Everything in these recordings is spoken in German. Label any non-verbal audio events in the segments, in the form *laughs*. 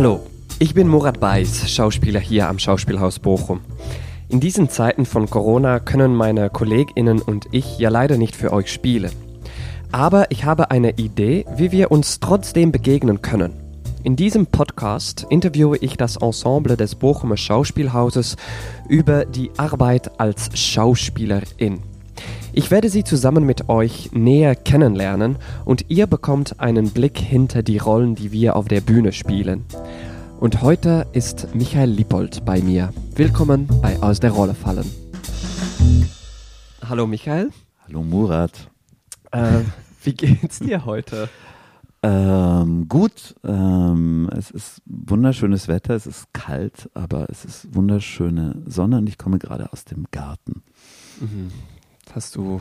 Hallo, ich bin Murat Beis, Schauspieler hier am Schauspielhaus Bochum. In diesen Zeiten von Corona können meine KollegInnen und ich ja leider nicht für euch spielen. Aber ich habe eine Idee, wie wir uns trotzdem begegnen können. In diesem Podcast interviewe ich das Ensemble des Bochumer Schauspielhauses über die Arbeit als Schauspielerin. Ich werde sie zusammen mit euch näher kennenlernen und ihr bekommt einen Blick hinter die Rollen, die wir auf der Bühne spielen. Und heute ist Michael Lippold bei mir. Willkommen bei Aus der Rolle fallen. Hallo Michael. Hallo Murat. Äh, wie geht's dir heute? Ähm, gut, ähm, es ist wunderschönes Wetter, es ist kalt, aber es ist wunderschöne Sonne und ich komme gerade aus dem Garten. Mhm. Was hast du,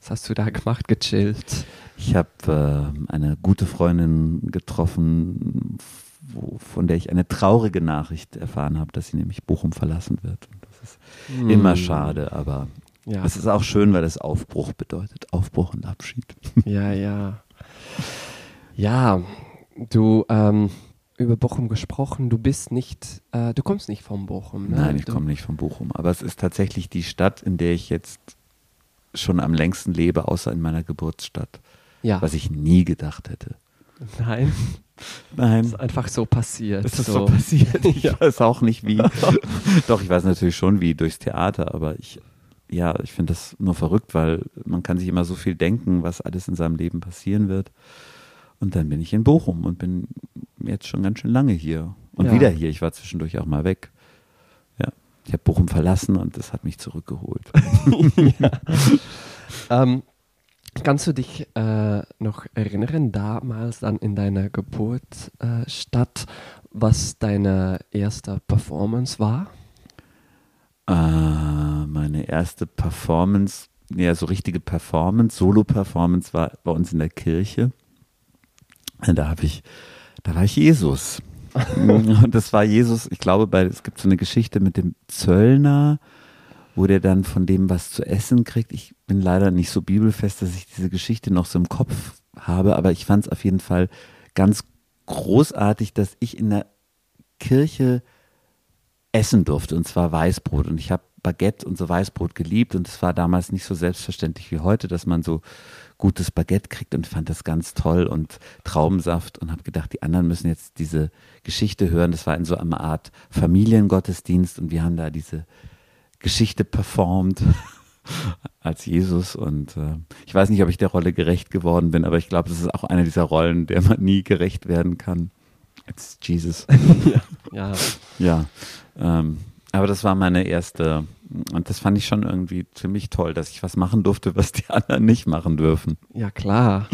was hast du da gemacht, gechillt? Ich habe äh, eine gute Freundin getroffen, wo, von der ich eine traurige Nachricht erfahren habe, dass sie nämlich Bochum verlassen wird. Und das ist mm. immer schade, aber ja. es ist auch schön, weil es Aufbruch bedeutet. Aufbruch und Abschied. *laughs* Ja, ja. Ja, du, ähm, über Bochum gesprochen. Du bist nicht, äh, du kommst nicht vom Bochum. Ne? Nein, ich komme nicht vom Bochum. Aber es ist tatsächlich die Stadt, in der ich jetzt schon am längsten lebe, außer in meiner Geburtsstadt. Ja. Was ich nie gedacht hätte. Nein. Nein. Es ist einfach so passiert. Es ist so, so passiert. Ich *laughs* ja. weiß auch nicht wie. *laughs* Doch, ich weiß natürlich schon wie durchs Theater, aber ich, ja, ich finde das nur verrückt, weil man kann sich immer so viel denken, was alles in seinem Leben passieren wird. Und dann bin ich in Bochum und bin jetzt schon ganz schön lange hier. Und ja. wieder hier. Ich war zwischendurch auch mal weg. Ich habe Bochum verlassen und das hat mich zurückgeholt. *laughs* ähm, kannst du dich äh, noch erinnern, damals dann in deiner Geburtsstadt, äh, was deine erste Performance war? Äh, meine erste Performance, ja, so richtige Performance, Solo-Performance war bei uns in der Kirche. Da habe ich, da war ich Jesus. *laughs* Und das war Jesus, ich glaube, bei, es gibt so eine Geschichte mit dem Zöllner, wo der dann von dem was zu essen kriegt. Ich bin leider nicht so bibelfest, dass ich diese Geschichte noch so im Kopf habe, aber ich fand es auf jeden Fall ganz großartig, dass ich in der Kirche essen durfte, und zwar Weißbrot. Und ich habe Baguette und so Weißbrot geliebt und es war damals nicht so selbstverständlich wie heute, dass man so gutes Baguette kriegt und fand das ganz toll und Traubensaft und habe gedacht, die anderen müssen jetzt diese Geschichte hören. Das war in so einer Art Familiengottesdienst und wir haben da diese Geschichte performt *laughs* als Jesus und äh, ich weiß nicht, ob ich der Rolle gerecht geworden bin, aber ich glaube, das ist auch eine dieser Rollen, der man nie gerecht werden kann. It's Jesus. *laughs* ja. Ja. Ähm, aber das war meine erste und das fand ich schon irgendwie ziemlich toll, dass ich was machen durfte, was die anderen nicht machen dürfen. Ja, klar.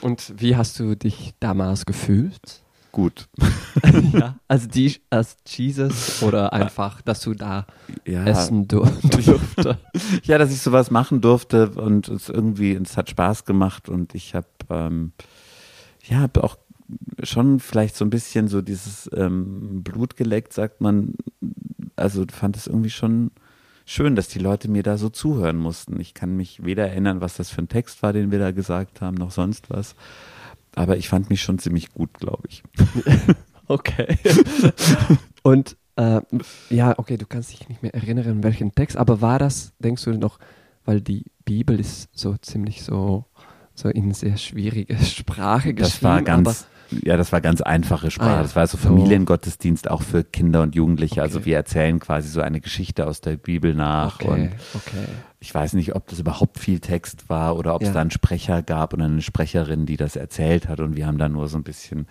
Und wie hast du dich damals gefühlt? Gut. *laughs* ja, also die als Jesus oder einfach, dass du da ja. essen durfte. *laughs* ja, dass ich sowas machen durfte und es irgendwie, es hat Spaß gemacht und ich habe ähm, ja hab auch schon vielleicht so ein bisschen so dieses ähm, Blut geleckt, sagt man. Also fand es irgendwie schon schön, dass die Leute mir da so zuhören mussten. Ich kann mich weder erinnern, was das für ein Text war, den wir da gesagt haben, noch sonst was. Aber ich fand mich schon ziemlich gut, glaube ich. *laughs* okay. *laughs* Und äh, ja, okay, du kannst dich nicht mehr erinnern, welchen Text, aber war das, denkst du noch, weil die Bibel ist so ziemlich so, so in sehr schwierige Sprache geschrieben. Das war ganz, ja, das war ganz einfache Sprache. Ah, ja. Das war so Familiengottesdienst auch für Kinder und Jugendliche. Also okay. Also wir erzählen quasi so eine Geschichte aus der Bibel nach. Okay. Und okay. ich weiß nicht, ob das überhaupt viel Text war oder ob es da einen Sprecher gab und eine Sprecherin, die das erzählt hat. Und wir haben da nur so ein bisschen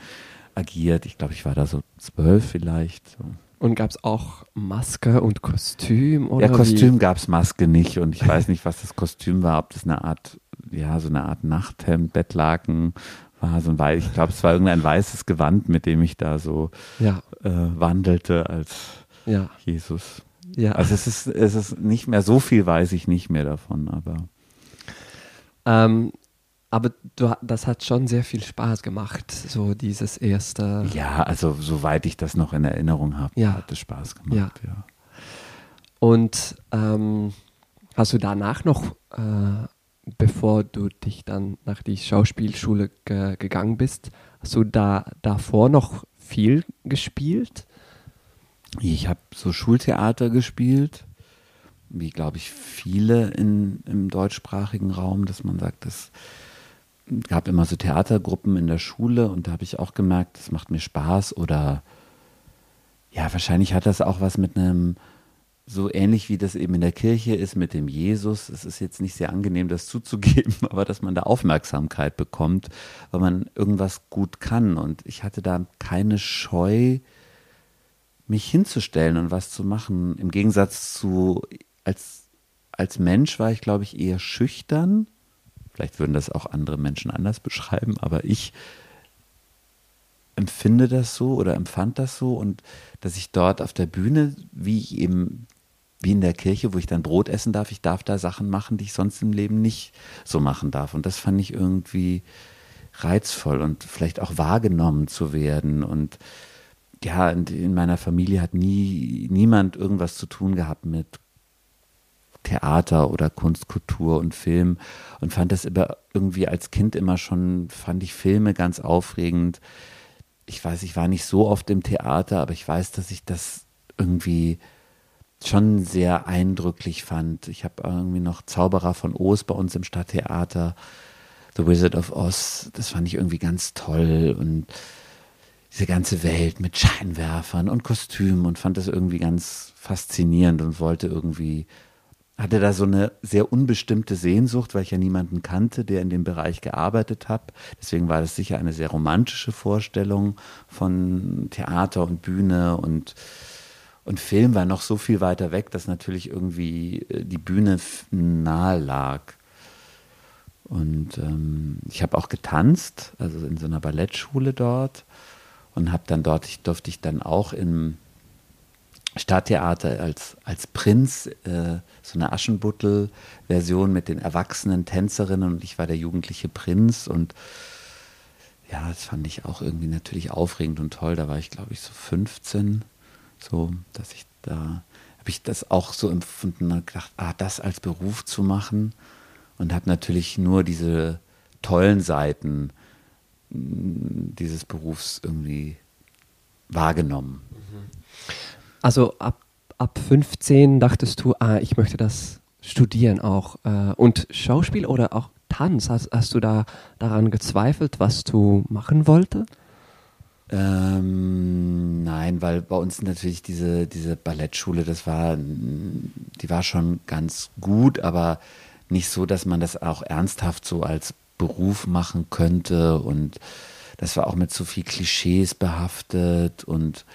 agiert. Ich glaube, ich war da so zwölf vielleicht. So. Und gab es auch Maske und Kostüm? Oder ja, Kostüm gab es Maske nicht. Und ich weiß nicht, was das Kostüm war. Ob das eine Art, ja, so eine Art Nachthemd, Bettlaken war so ein weiß, ich glaube, es war irgendein weißes Gewand, mit dem ich da so ja. äh, wandelte als ja. Jesus. Ja. Also es ist, es ist nicht mehr so viel, weiß ich nicht mehr davon, aber. Ähm, aber du, das hat schon sehr viel Spaß gemacht, so dieses erste. Ja, also soweit ich das noch in Erinnerung habe, ja. hat es Spaß gemacht, ja. ja. Und ähm, hast du danach noch äh, bevor du dich dann nach die Schauspielschule ge gegangen bist, hast du da davor noch viel gespielt? Ich habe so Schultheater gespielt, wie glaube ich viele in, im deutschsprachigen Raum, dass man sagt, es gab immer so Theatergruppen in der Schule und da habe ich auch gemerkt, das macht mir Spaß oder ja, wahrscheinlich hat das auch was mit einem so ähnlich wie das eben in der Kirche ist mit dem Jesus. Es ist jetzt nicht sehr angenehm, das zuzugeben, *laughs* aber dass man da Aufmerksamkeit bekommt, weil man irgendwas gut kann. Und ich hatte da keine Scheu, mich hinzustellen und was zu machen. Im Gegensatz zu, als, als Mensch war ich, glaube ich, eher schüchtern. Vielleicht würden das auch andere Menschen anders beschreiben, aber ich empfinde das so oder empfand das so und dass ich dort auf der Bühne, wie ich eben wie in der Kirche, wo ich dann Brot essen darf. Ich darf da Sachen machen, die ich sonst im Leben nicht so machen darf. Und das fand ich irgendwie reizvoll und vielleicht auch wahrgenommen zu werden. Und ja, in meiner Familie hat nie niemand irgendwas zu tun gehabt mit Theater oder Kunst, Kultur und Film und fand das irgendwie als Kind immer schon, fand ich Filme ganz aufregend. Ich weiß, ich war nicht so oft im Theater, aber ich weiß, dass ich das irgendwie schon sehr eindrücklich fand. Ich habe irgendwie noch Zauberer von Oz bei uns im Stadttheater, The Wizard of Oz, das fand ich irgendwie ganz toll und diese ganze Welt mit Scheinwerfern und Kostümen und fand das irgendwie ganz faszinierend und wollte irgendwie, hatte da so eine sehr unbestimmte Sehnsucht, weil ich ja niemanden kannte, der in dem Bereich gearbeitet hat. Deswegen war das sicher eine sehr romantische Vorstellung von Theater und Bühne und und Film war noch so viel weiter weg, dass natürlich irgendwie äh, die Bühne nahe lag. Und ähm, ich habe auch getanzt, also in so einer Ballettschule dort. Und habe dann dort, ich durfte ich dann auch im Stadttheater als, als Prinz, äh, so eine Aschenbuttel-Version mit den erwachsenen Tänzerinnen und ich war der jugendliche Prinz und ja, das fand ich auch irgendwie natürlich aufregend und toll. Da war ich, glaube ich, so 15 so, dass ich da, habe ich das auch so empfunden und gedacht, ah, das als Beruf zu machen und habe natürlich nur diese tollen Seiten mm, dieses Berufs irgendwie wahrgenommen. Also ab, ab 15 dachtest du, ah, ich möchte das studieren auch. Äh, und Schauspiel oder auch Tanz, hast, hast du da daran gezweifelt, was du machen wolltest? Ähm, nein, weil bei uns natürlich diese, diese Ballettschule, das war, die war schon ganz gut, aber nicht so, dass man das auch ernsthaft so als Beruf machen könnte. Und das war auch mit so viel Klischees behaftet. Und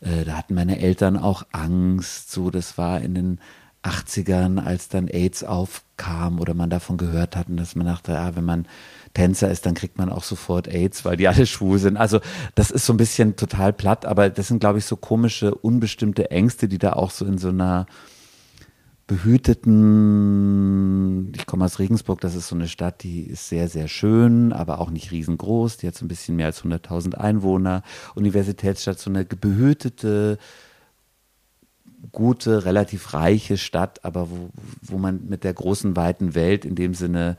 äh, da hatten meine Eltern auch Angst, so das war in den 80ern, als dann AIDS aufkam oder man davon gehört hat und dass man dachte, ja, wenn man Tänzer ist, dann kriegt man auch sofort AIDS, weil die alle schwul sind. Also das ist so ein bisschen total platt, aber das sind, glaube ich, so komische, unbestimmte Ängste, die da auch so in so einer behüteten, ich komme aus Regensburg, das ist so eine Stadt, die ist sehr, sehr schön, aber auch nicht riesengroß. Die hat so ein bisschen mehr als 100.000 Einwohner. Universitätsstadt, so eine behütete, gute, relativ reiche Stadt, aber wo, wo man mit der großen, weiten Welt in dem Sinne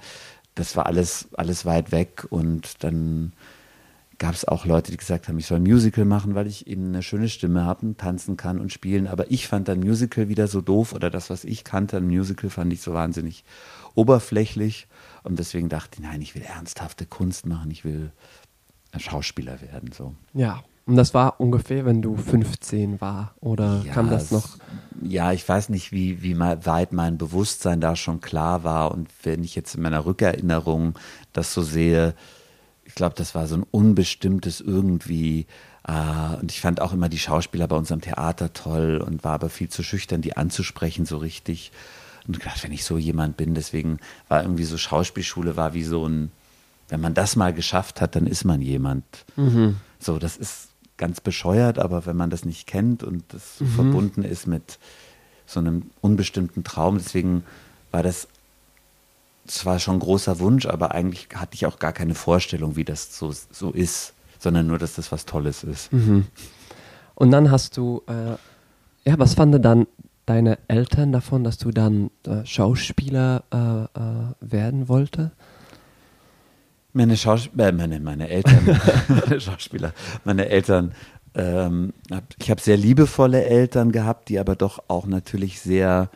das war alles, alles weit weg und dann gab es auch Leute, die gesagt haben, ich soll ein Musical machen, weil ich eben eine schöne Stimme habe, tanzen kann und spielen. Aber ich fand dann Musical wieder so doof oder das, was ich kannte, ein Musical fand ich so wahnsinnig oberflächlich. Und deswegen dachte ich, nein, ich will ernsthafte Kunst machen, ich will ein Schauspieler werden. So. Ja, und das war ungefähr, wenn du 15 war, oder ja, kam das noch? Ja, ich weiß nicht, wie, wie weit mein Bewusstsein da schon klar war. Und wenn ich jetzt in meiner Rückerinnerung das so sehe, ich glaube, das war so ein unbestimmtes irgendwie. Äh, und ich fand auch immer die Schauspieler bei uns am Theater toll und war aber viel zu schüchtern, die anzusprechen so richtig. Und gedacht, wenn ich so jemand bin, deswegen war irgendwie so Schauspielschule war wie so ein, wenn man das mal geschafft hat, dann ist man jemand. Mhm. So, das ist ganz bescheuert, aber wenn man das nicht kennt und das mhm. verbunden ist mit so einem unbestimmten Traum, deswegen war das zwar schon ein großer Wunsch, aber eigentlich hatte ich auch gar keine Vorstellung, wie das so, so ist, sondern nur, dass das was Tolles ist. Mhm. Und dann hast du, äh, ja, was fanden dann deine Eltern davon, dass du dann äh, Schauspieler äh, äh werden wollte? Meine Schauspieler, äh, meine, meine Eltern, *laughs* meine Schauspieler, meine Eltern, ähm, hab, ich habe sehr liebevolle Eltern gehabt, die aber doch auch natürlich sehr,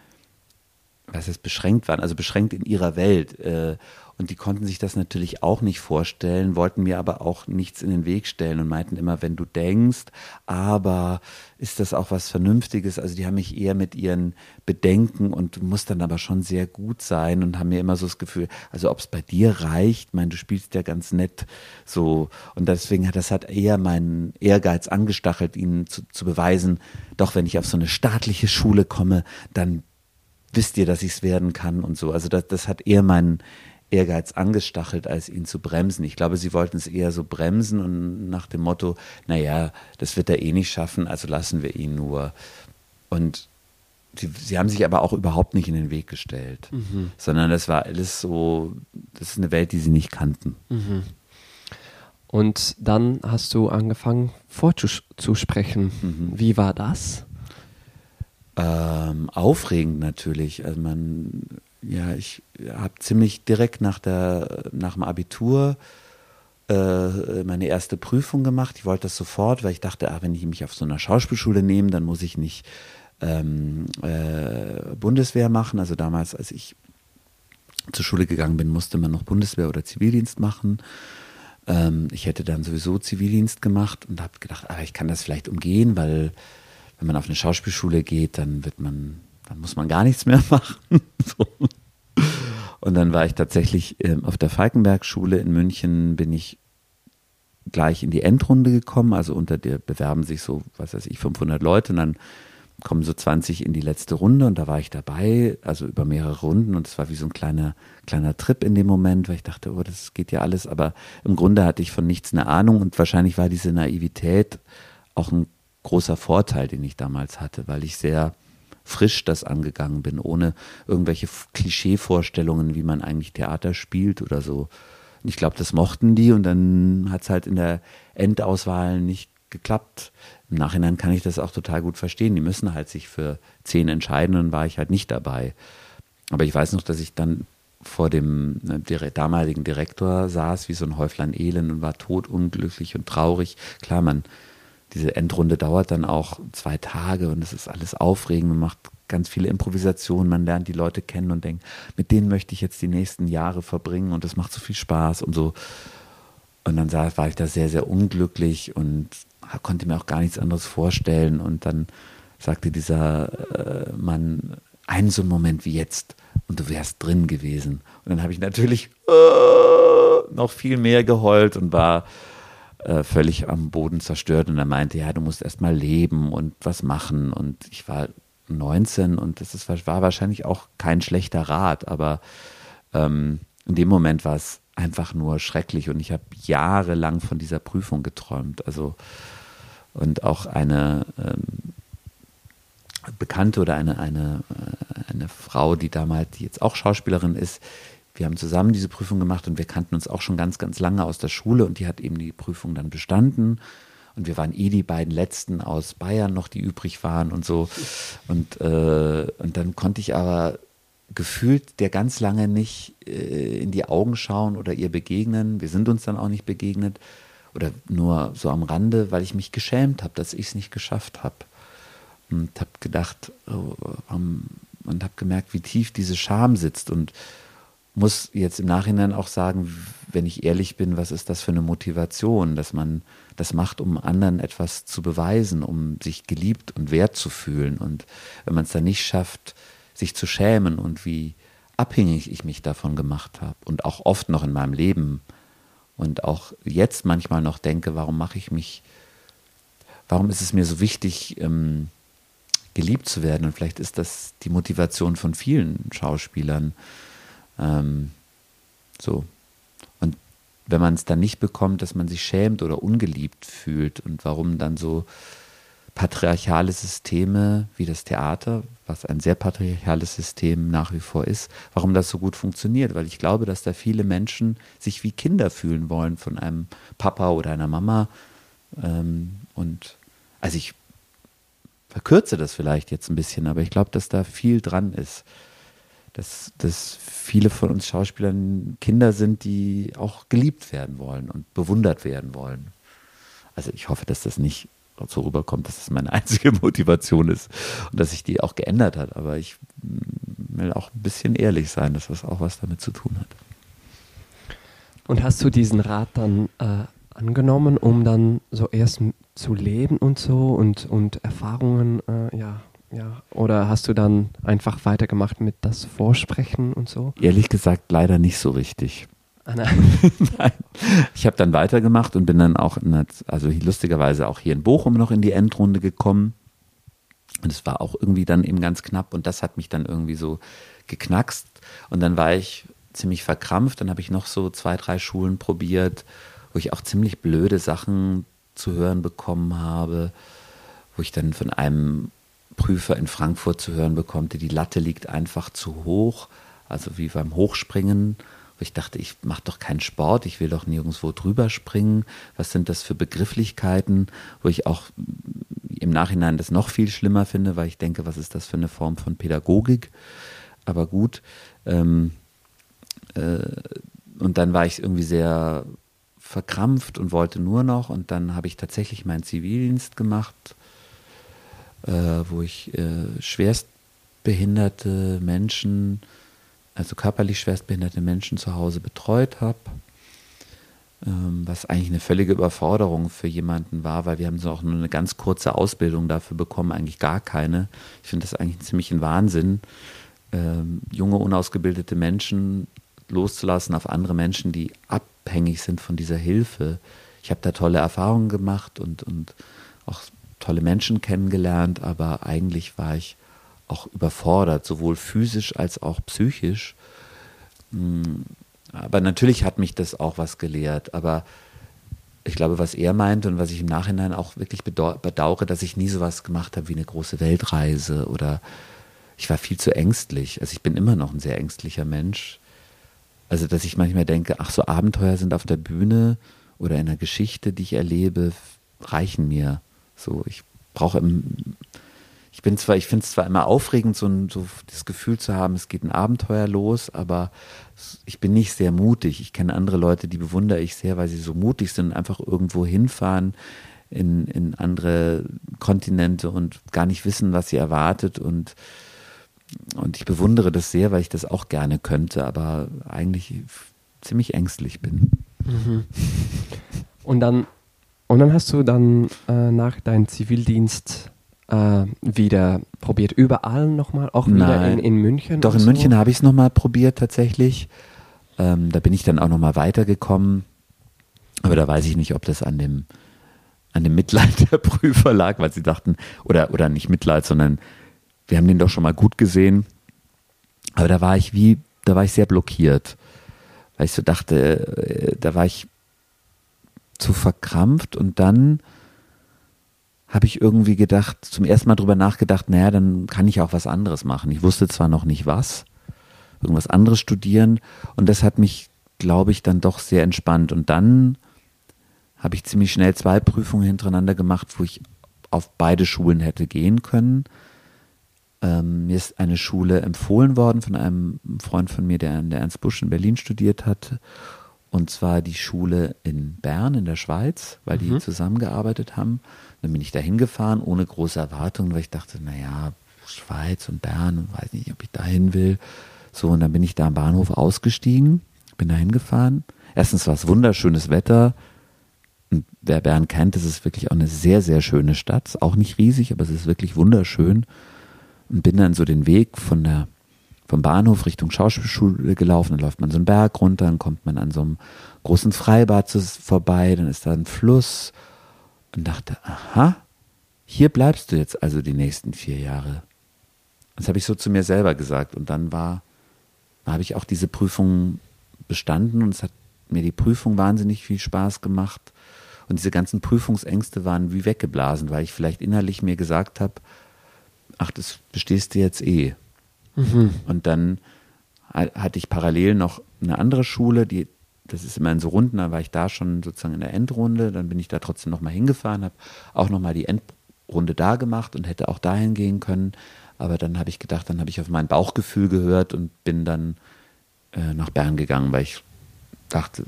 was heißt, beschränkt waren, also beschränkt in ihrer Welt. Äh, und die konnten sich das natürlich auch nicht vorstellen, wollten mir aber auch nichts in den Weg stellen und meinten immer, wenn du denkst, aber ist das auch was Vernünftiges? Also die haben mich eher mit ihren Bedenken und muss dann aber schon sehr gut sein und haben mir immer so das Gefühl, also ob es bei dir reicht, ich meine, du spielst ja ganz nett so und deswegen hat das hat eher meinen Ehrgeiz angestachelt, ihnen zu, zu beweisen, doch wenn ich auf so eine staatliche Schule komme, dann wisst ihr, dass ich es werden kann und so. Also das, das hat eher meinen Ehrgeiz angestachelt, als ihn zu bremsen. Ich glaube, sie wollten es eher so bremsen und nach dem Motto, naja, das wird er eh nicht schaffen, also lassen wir ihn nur. Und sie, sie haben sich aber auch überhaupt nicht in den Weg gestellt, mhm. sondern das war alles so, das ist eine Welt, die sie nicht kannten. Mhm. Und dann hast du angefangen vorzusprechen. Mhm. Wie war das? Ähm, aufregend natürlich. Also man ja, ich habe ziemlich direkt nach, der, nach dem Abitur äh, meine erste Prüfung gemacht. Ich wollte das sofort, weil ich dachte, ach, wenn ich mich auf so einer Schauspielschule nehme, dann muss ich nicht ähm, äh, Bundeswehr machen. Also damals, als ich zur Schule gegangen bin, musste man noch Bundeswehr oder Zivildienst machen. Ähm, ich hätte dann sowieso Zivildienst gemacht und habe gedacht, ach, ich kann das vielleicht umgehen, weil wenn man auf eine Schauspielschule geht, dann wird man dann muss man gar nichts mehr *laughs* machen. so. Und dann war ich tatsächlich äh, auf der Falkenberg-Schule in München, bin ich gleich in die Endrunde gekommen. Also unter der bewerben sich so, was weiß ich, 500 Leute und dann kommen so 20 in die letzte Runde und da war ich dabei, also über mehrere Runden und es war wie so ein kleiner, kleiner Trip in dem Moment, weil ich dachte, oh, das geht ja alles, aber im Grunde hatte ich von nichts eine Ahnung und wahrscheinlich war diese Naivität auch ein großer Vorteil, den ich damals hatte, weil ich sehr frisch das angegangen bin, ohne irgendwelche Klischeevorstellungen, wie man eigentlich Theater spielt oder so. Und ich glaube, das mochten die und dann hat es halt in der Endauswahl nicht geklappt. Im Nachhinein kann ich das auch total gut verstehen. Die müssen halt sich für zehn entscheiden und war ich halt nicht dabei. Aber ich weiß noch, dass ich dann vor dem äh, damaligen Direktor saß wie so ein Häuflein Elend und war totunglücklich und traurig. Klar, man diese Endrunde dauert dann auch zwei Tage und es ist alles aufregend. Man macht ganz viele Improvisationen, man lernt die Leute kennen und denkt, mit denen möchte ich jetzt die nächsten Jahre verbringen und es macht so viel Spaß und so. Und dann war ich da sehr, sehr unglücklich und konnte mir auch gar nichts anderes vorstellen. Und dann sagte dieser äh, Mann, einen so einen Moment wie jetzt und du wärst drin gewesen. Und dann habe ich natürlich äh, noch viel mehr geheult und war äh, völlig am Boden zerstört. Und er meinte, ja, du musst erst mal leben und was machen. Und ich war 19 und das ist, war wahrscheinlich auch kein schlechter Rat, aber ähm, in dem Moment war es einfach nur schrecklich. Und ich habe jahrelang von dieser Prüfung geträumt, also und auch eine ähm, Bekannte oder eine, eine, äh, eine Frau, die damals, die jetzt auch Schauspielerin ist, wir haben zusammen diese Prüfung gemacht und wir kannten uns auch schon ganz, ganz lange aus der Schule und die hat eben die Prüfung dann bestanden. Und wir waren eh die beiden letzten aus Bayern noch, die übrig waren und so. Und, äh, und dann konnte ich aber gefühlt der ganz lange nicht äh, in die Augen schauen oder ihr begegnen. Wir sind uns dann auch nicht begegnet oder nur so am Rande, weil ich mich geschämt habe, dass ich es nicht geschafft habe. Und habe gedacht oh, um, und habe gemerkt, wie tief diese Scham sitzt und muss jetzt im Nachhinein auch sagen, wenn ich ehrlich bin, was ist das für eine Motivation, dass man das macht, um anderen etwas zu beweisen, um sich geliebt und wert zu fühlen. Und wenn man es dann nicht schafft, sich zu schämen und wie abhängig ich mich davon gemacht habe und auch oft noch in meinem Leben und auch jetzt manchmal noch denke, warum mache ich mich, warum ist es mir so wichtig, ähm, geliebt zu werden? Und vielleicht ist das die Motivation von vielen Schauspielern, ähm, so. Und wenn man es dann nicht bekommt, dass man sich schämt oder ungeliebt fühlt und warum dann so patriarchale Systeme wie das Theater, was ein sehr patriarchales System nach wie vor ist, warum das so gut funktioniert. Weil ich glaube, dass da viele Menschen sich wie Kinder fühlen wollen von einem Papa oder einer Mama. Ähm, und also ich verkürze das vielleicht jetzt ein bisschen, aber ich glaube, dass da viel dran ist dass, dass viele von uns Schauspielern Kinder sind, die auch geliebt werden wollen und bewundert werden wollen. Also ich hoffe, dass das nicht so rüberkommt, dass das meine *laughs* einzige Motivation ist und dass sich die auch geändert hat. Aber ich will auch ein bisschen ehrlich sein, dass das auch was damit zu tun hat. Und hast du diesen Rat dann äh, angenommen, um dann so erst zu leben und so und, und Erfahrungen, äh, ja, ja, oder hast du dann einfach weitergemacht mit das Vorsprechen und so? Ehrlich gesagt, leider nicht so richtig. Ah, nein. *laughs* nein. Ich habe dann weitergemacht und bin dann auch, der, also lustigerweise auch hier in Bochum noch in die Endrunde gekommen. Und es war auch irgendwie dann eben ganz knapp und das hat mich dann irgendwie so geknackst. Und dann war ich ziemlich verkrampft. Dann habe ich noch so zwei, drei Schulen probiert, wo ich auch ziemlich blöde Sachen zu hören bekommen habe, wo ich dann von einem Prüfer in Frankfurt zu hören bekommte, die Latte liegt einfach zu hoch, also wie beim Hochspringen. Ich dachte, ich mache doch keinen Sport, ich will doch nirgendwo drüber springen. Was sind das für Begrifflichkeiten, wo ich auch im Nachhinein das noch viel schlimmer finde, weil ich denke, was ist das für eine Form von Pädagogik? Aber gut. Ähm, äh, und dann war ich irgendwie sehr verkrampft und wollte nur noch. Und dann habe ich tatsächlich meinen Zivildienst gemacht äh, wo ich äh, schwerstbehinderte Menschen, also körperlich schwerstbehinderte Menschen zu Hause betreut habe. Ähm, was eigentlich eine völlige Überforderung für jemanden war, weil wir haben so auch nur eine ganz kurze Ausbildung dafür bekommen, eigentlich gar keine. Ich finde das eigentlich ziemlich ein Wahnsinn, ähm, junge, unausgebildete Menschen loszulassen auf andere Menschen, die abhängig sind von dieser Hilfe. Ich habe da tolle Erfahrungen gemacht und, und auch tolle Menschen kennengelernt, aber eigentlich war ich auch überfordert, sowohl physisch als auch psychisch. Hm, aber natürlich hat mich das auch was gelehrt. Aber ich glaube, was er meint und was ich im Nachhinein auch wirklich bedauere, dass ich nie sowas gemacht habe wie eine große Weltreise oder ich war viel zu ängstlich. Also ich bin immer noch ein sehr ängstlicher Mensch. Also dass ich manchmal denke, ach so Abenteuer sind auf der Bühne oder in einer Geschichte, die ich erlebe, reichen mir. So, ich brauche im, ich bin zwar, ich finde es zwar immer aufregend, so, ein, so das Gefühl zu haben, es geht ein Abenteuer los, aber ich bin nicht sehr mutig. Ich kenne andere Leute, die bewundere ich sehr, weil sie so mutig sind, einfach irgendwo hinfahren in, in andere Kontinente und gar nicht wissen, was sie erwartet und und ich bewundere das sehr, weil ich das auch gerne könnte, aber eigentlich ziemlich ängstlich bin. Mhm. Und dann und dann hast du dann äh, nach deinem Zivildienst äh, wieder probiert, überall nochmal, auch wieder Nein. in, in München? Doch, in so? München habe ich es nochmal probiert tatsächlich. Ähm, da bin ich dann auch nochmal weitergekommen. Aber da weiß ich nicht, ob das an dem, an dem Mitleid der Prüfer lag, weil sie dachten, oder, oder nicht Mitleid, sondern wir haben den doch schon mal gut gesehen. Aber da war ich wie, da war ich sehr blockiert. Weil ich so dachte, äh, da war ich zu verkrampft und dann habe ich irgendwie gedacht, zum ersten Mal drüber nachgedacht, naja, dann kann ich auch was anderes machen. Ich wusste zwar noch nicht was, irgendwas anderes studieren und das hat mich, glaube ich, dann doch sehr entspannt. Und dann habe ich ziemlich schnell zwei Prüfungen hintereinander gemacht, wo ich auf beide Schulen hätte gehen können. Ähm, mir ist eine Schule empfohlen worden von einem Freund von mir, der an der Ernst Busch in Berlin studiert hat. Und zwar die Schule in Bern in der Schweiz, weil die mhm. zusammengearbeitet haben. Dann bin ich da hingefahren, ohne große Erwartungen, weil ich dachte, naja, Schweiz und Bern, weiß nicht, ob ich da hin will. So, und dann bin ich da am Bahnhof ausgestiegen, bin da hingefahren. Erstens war es wunderschönes Wetter. Und wer Bern kennt, das ist wirklich auch eine sehr, sehr schöne Stadt. Auch nicht riesig, aber es ist wirklich wunderschön. Und bin dann so den Weg von der vom Bahnhof Richtung Schauspielschule gelaufen, dann läuft man so einen Berg runter, dann kommt man an so einem großen Freibad vorbei, dann ist da ein Fluss und dachte, aha, hier bleibst du jetzt also die nächsten vier Jahre. Das habe ich so zu mir selber gesagt und dann war, habe ich auch diese Prüfung bestanden und es hat mir die Prüfung wahnsinnig viel Spaß gemacht und diese ganzen Prüfungsängste waren wie weggeblasen, weil ich vielleicht innerlich mir gesagt habe, ach, das bestehst du jetzt eh. Mhm. Und dann hatte ich parallel noch eine andere Schule, die, das ist immer in so Runden, da war ich da schon sozusagen in der Endrunde, dann bin ich da trotzdem nochmal hingefahren, habe auch nochmal die Endrunde da gemacht und hätte auch dahin gehen können. Aber dann habe ich gedacht, dann habe ich auf mein Bauchgefühl gehört und bin dann äh, nach Bern gegangen, weil ich dachte,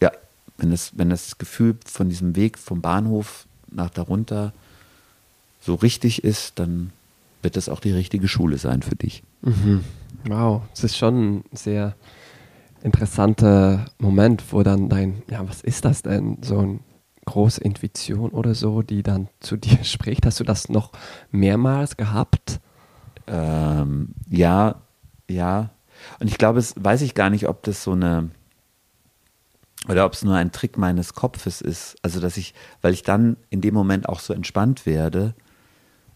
ja, wenn das, wenn das Gefühl von diesem Weg vom Bahnhof nach darunter so richtig ist, dann wird das auch die richtige Schule sein für dich. Mhm. Wow, es ist schon ein sehr interessanter Moment, wo dann dein, ja, was ist das denn? So eine große Intuition oder so, die dann zu *laughs* dir spricht. Hast du das noch mehrmals gehabt? Ähm, ja, ja. Und ich glaube, es weiß ich gar nicht, ob das so eine oder ob es nur ein Trick meines Kopfes ist. Also, dass ich, weil ich dann in dem Moment auch so entspannt werde.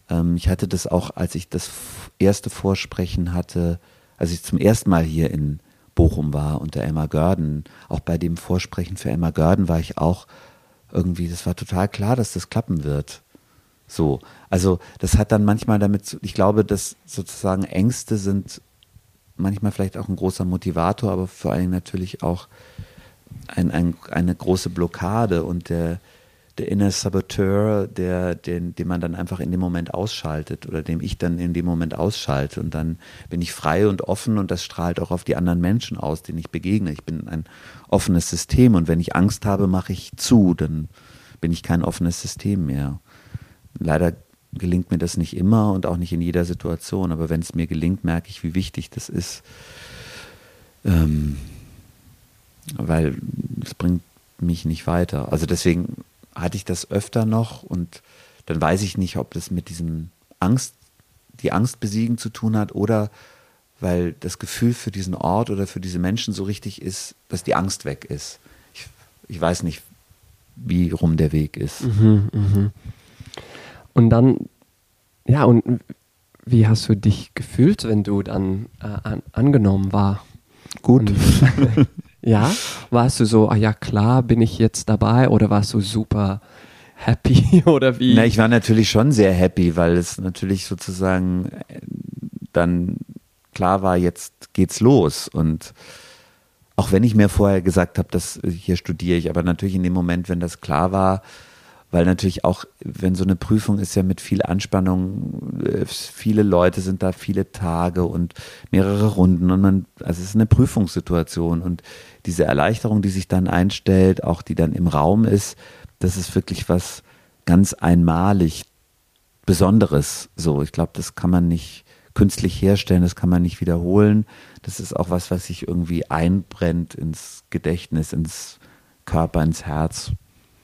Ähm, ich hatte das auch, als ich das erste Vorsprechen hatte, als ich zum ersten Mal hier in Bochum war unter Emma Görden, auch bei dem Vorsprechen für Emma Görden war ich auch irgendwie, das war total klar, dass das klappen wird. So, also das hat dann manchmal damit, ich glaube, dass sozusagen Ängste sind manchmal vielleicht auch ein großer Motivator, aber vor allem natürlich auch ein, ein, eine große Blockade und der, der Inner Saboteur, der, den, den man dann einfach in dem Moment ausschaltet oder dem ich dann in dem Moment ausschalte. Und dann bin ich frei und offen und das strahlt auch auf die anderen Menschen aus, denen ich begegne. Ich bin ein offenes System und wenn ich Angst habe, mache ich zu, dann bin ich kein offenes System mehr. Leider gelingt mir das nicht immer und auch nicht in jeder Situation, aber wenn es mir gelingt, merke ich, wie wichtig das ist. Ähm, weil es bringt mich nicht weiter. Also deswegen hatte ich das öfter noch und dann weiß ich nicht, ob das mit diesem Angst, die Angst besiegen zu tun hat oder weil das Gefühl für diesen Ort oder für diese Menschen so richtig ist, dass die Angst weg ist. Ich, ich weiß nicht, wie rum der Weg ist. Mhm, mh. Und dann, ja, und wie hast du dich gefühlt, wenn du dann äh, an, angenommen war? Gut. *laughs* Ja? Warst du so, ah ja klar, bin ich jetzt dabei oder warst du super happy *laughs* oder wie? Na, ich war natürlich schon sehr happy, weil es natürlich sozusagen äh, dann klar war, jetzt geht's los und auch wenn ich mir vorher gesagt habe, dass hier studiere ich, aber natürlich in dem Moment, wenn das klar war, weil natürlich auch, wenn so eine Prüfung ist ja mit viel Anspannung, äh, viele Leute sind da, viele Tage und mehrere Runden und man, also es ist eine Prüfungssituation und diese Erleichterung, die sich dann einstellt, auch die dann im Raum ist, das ist wirklich was ganz einmalig Besonderes. So, ich glaube, das kann man nicht künstlich herstellen, das kann man nicht wiederholen. Das ist auch was, was sich irgendwie einbrennt ins Gedächtnis, ins Körper, ins Herz.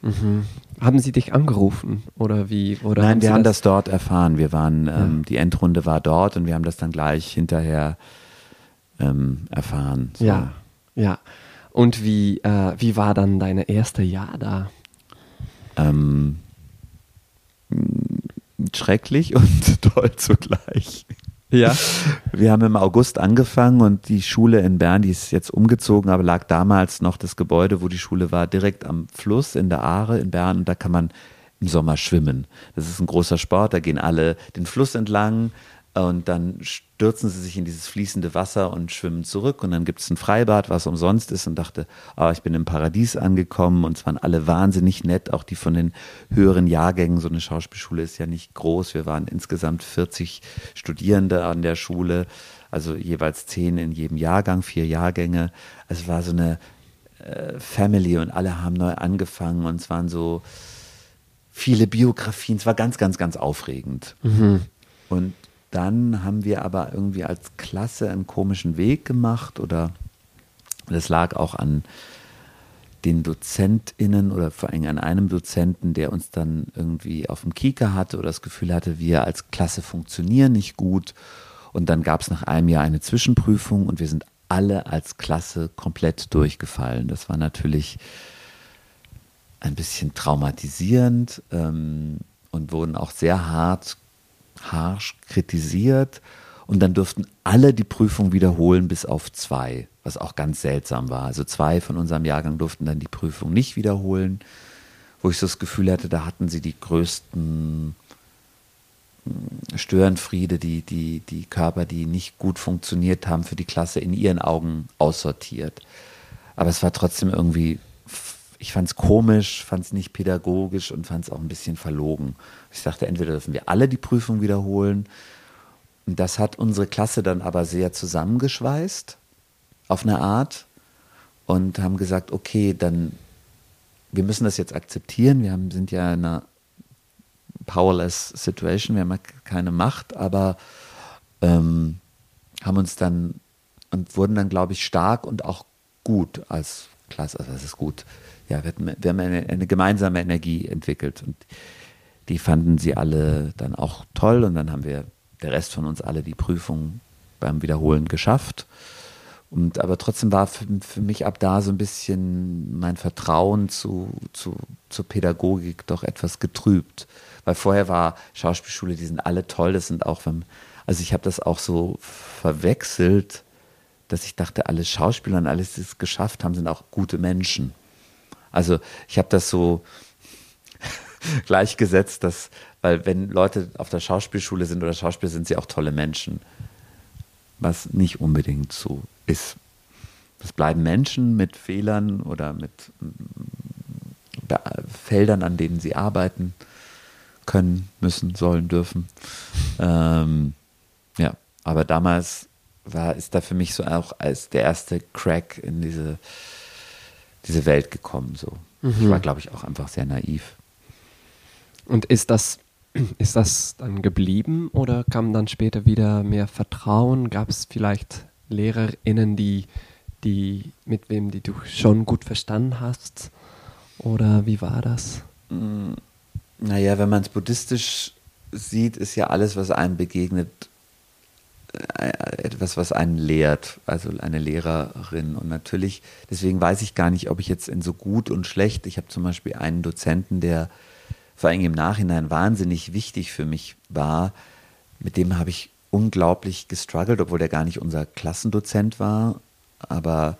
Mhm. Haben Sie dich angerufen oder wie? Oder Nein, haben wir haben das? das? dort erfahren. Wir waren, ja. ähm, die Endrunde war dort und wir haben das dann gleich hinterher ähm, erfahren. So. Ja, ja. Und wie, äh, wie war dann deine erste Jahr da? Ähm, schrecklich *laughs* und toll zugleich. Ja. Wir haben im August angefangen und die Schule in Bern, die ist jetzt umgezogen, aber lag damals noch das Gebäude, wo die Schule war, direkt am Fluss in der Aare in Bern und da kann man im Sommer schwimmen. Das ist ein großer Sport, da gehen alle den Fluss entlang und dann stürzen sie sich in dieses fließende Wasser und schwimmen zurück. Und dann gibt es ein Freibad, was umsonst ist und dachte, oh, ich bin im Paradies angekommen. Und es waren alle wahnsinnig nett, auch die von den höheren Jahrgängen. So eine Schauspielschule ist ja nicht groß. Wir waren insgesamt 40 Studierende an der Schule, also jeweils zehn in jedem Jahrgang, vier Jahrgänge. Es war so eine äh, Family und alle haben neu angefangen und es waren so viele Biografien. Es war ganz, ganz, ganz aufregend. Mhm. Und dann haben wir aber irgendwie als Klasse einen komischen Weg gemacht oder das lag auch an den DozentInnen oder vor allem an einem Dozenten, der uns dann irgendwie auf dem Kieker hatte oder das Gefühl hatte, wir als Klasse funktionieren nicht gut. Und dann gab es nach einem Jahr eine Zwischenprüfung und wir sind alle als Klasse komplett durchgefallen. Das war natürlich ein bisschen traumatisierend ähm, und wurden auch sehr hart harsch kritisiert und dann durften alle die Prüfung wiederholen bis auf zwei, was auch ganz seltsam war. Also zwei von unserem Jahrgang durften dann die Prüfung nicht wiederholen, wo ich so das Gefühl hatte, da hatten sie die größten hm, Störenfriede, die, die, die Körper, die nicht gut funktioniert haben für die Klasse, in ihren Augen aussortiert. Aber es war trotzdem irgendwie ich fand es komisch, fand es nicht pädagogisch und fand es auch ein bisschen verlogen. Ich dachte, entweder dürfen wir alle die Prüfung wiederholen das hat unsere Klasse dann aber sehr zusammengeschweißt, auf eine Art, und haben gesagt, okay, dann, wir müssen das jetzt akzeptieren. Wir haben, sind ja in einer powerless Situation, wir haben keine Macht, aber ähm, haben uns dann und wurden dann, glaube ich, stark und auch gut als Klasse. Also das ist gut. Ja, wir, hatten, wir haben eine, eine, gemeinsame Energie entwickelt und die fanden sie alle dann auch toll und dann haben wir, der Rest von uns alle, die Prüfung beim Wiederholen geschafft. Und aber trotzdem war für, für mich ab da so ein bisschen mein Vertrauen zu, zu, zur Pädagogik doch etwas getrübt. Weil vorher war Schauspielschule, die sind alle toll, das sind auch, also ich habe das auch so verwechselt, dass ich dachte, alle Schauspieler und alles, die es geschafft haben, sind auch gute Menschen. Also ich habe das so *laughs* gleichgesetzt, dass, weil wenn Leute auf der Schauspielschule sind oder Schauspieler sind sie auch tolle Menschen. Was nicht unbedingt so ist. Es bleiben Menschen mit Fehlern oder mit äh, Feldern, an denen sie arbeiten können, müssen, sollen, dürfen. Ähm, ja, aber damals war, ist da für mich so auch als der erste Crack in diese, diese Welt gekommen. So. Mhm. Ich war, glaube ich, auch einfach sehr naiv. Und ist das, *clears throat* ist das dann geblieben oder kam dann später wieder mehr Vertrauen? Gab es vielleicht LehrerInnen, die, die, mit wem die du schon gut verstanden hast? Oder wie war das? Mm, naja, wenn man es buddhistisch sieht, ist ja alles, was einem begegnet, etwas, was einen lehrt, also eine Lehrerin. Und natürlich, deswegen weiß ich gar nicht, ob ich jetzt in so gut und schlecht, ich habe zum Beispiel einen Dozenten, der vor allem im Nachhinein wahnsinnig wichtig für mich war, mit dem habe ich unglaublich gestruggelt, obwohl der gar nicht unser Klassendozent war, aber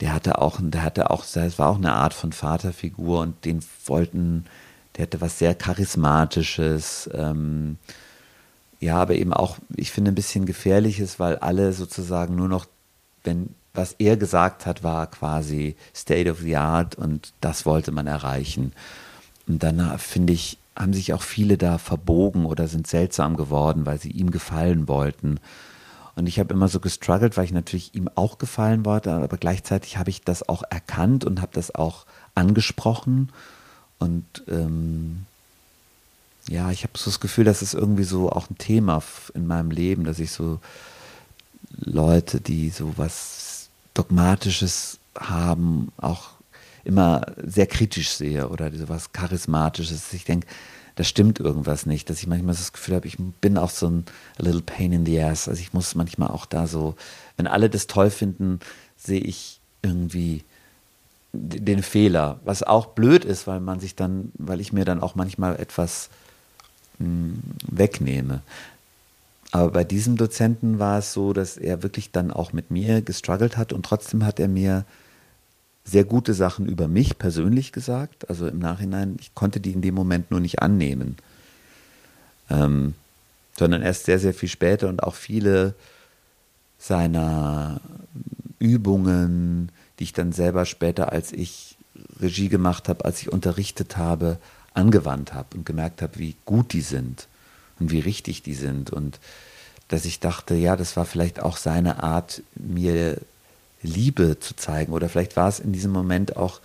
der hatte auch, der hatte auch, das war auch eine Art von Vaterfigur und den wollten, der hatte was sehr charismatisches, ähm, ja, aber eben auch, ich finde, ein bisschen gefährliches, weil alle sozusagen nur noch, wenn was er gesagt hat, war quasi State of the Art und das wollte man erreichen. Und dann finde ich, haben sich auch viele da verbogen oder sind seltsam geworden, weil sie ihm gefallen wollten. Und ich habe immer so gestruggelt, weil ich natürlich ihm auch gefallen wollte, aber gleichzeitig habe ich das auch erkannt und habe das auch angesprochen. Und ähm, ja, ich habe so das Gefühl, das ist irgendwie so auch ein Thema in meinem Leben, dass ich so Leute, die so was Dogmatisches haben, auch immer sehr kritisch sehe oder so was Charismatisches. Ich denke, da stimmt irgendwas nicht, dass ich manchmal das Gefühl habe, ich bin auch so ein little pain in the ass. Also ich muss manchmal auch da so, wenn alle das toll finden, sehe ich irgendwie den Fehler, was auch blöd ist, weil man sich dann, weil ich mir dann auch manchmal etwas wegnehme. Aber bei diesem Dozenten war es so, dass er wirklich dann auch mit mir gestruggelt hat und trotzdem hat er mir sehr gute Sachen über mich persönlich gesagt. Also im Nachhinein, ich konnte die in dem Moment nur nicht annehmen. Ähm, sondern erst sehr, sehr viel später und auch viele seiner Übungen, die ich dann selber später, als ich Regie gemacht habe, als ich unterrichtet habe, angewandt habe und gemerkt habe, wie gut die sind und wie richtig die sind und dass ich dachte, ja, das war vielleicht auch seine Art, mir Liebe zu zeigen oder vielleicht war es in diesem Moment auch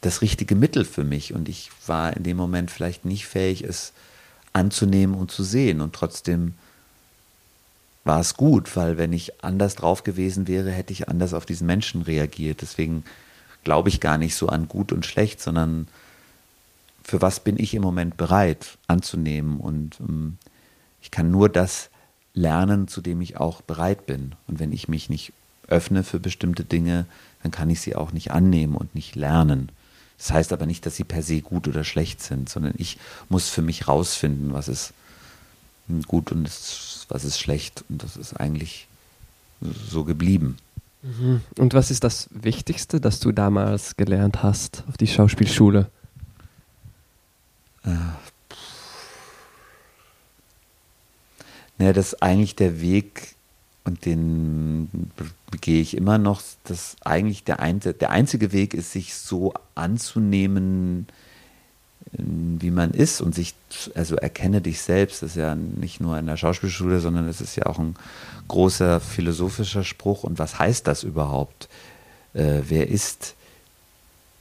das richtige Mittel für mich und ich war in dem Moment vielleicht nicht fähig, es anzunehmen und zu sehen und trotzdem war es gut, weil wenn ich anders drauf gewesen wäre, hätte ich anders auf diesen Menschen reagiert. Deswegen glaube ich gar nicht so an gut und schlecht, sondern für was bin ich im Moment bereit anzunehmen. Und ähm, ich kann nur das lernen, zu dem ich auch bereit bin. Und wenn ich mich nicht öffne für bestimmte Dinge, dann kann ich sie auch nicht annehmen und nicht lernen. Das heißt aber nicht, dass sie per se gut oder schlecht sind, sondern ich muss für mich rausfinden, was ist gut und was ist schlecht. Und das ist eigentlich so geblieben. Mhm. Und was ist das Wichtigste, das du damals gelernt hast auf die Schauspielschule? Äh, naja, dass eigentlich der Weg, und den gehe ich immer noch, dass eigentlich der, ein, der einzige Weg ist, sich so anzunehmen, wie man ist und sich, also erkenne dich selbst, das ist ja nicht nur in der Schauspielschule, sondern es ist ja auch ein großer philosophischer Spruch. Und was heißt das überhaupt? Äh, wer ist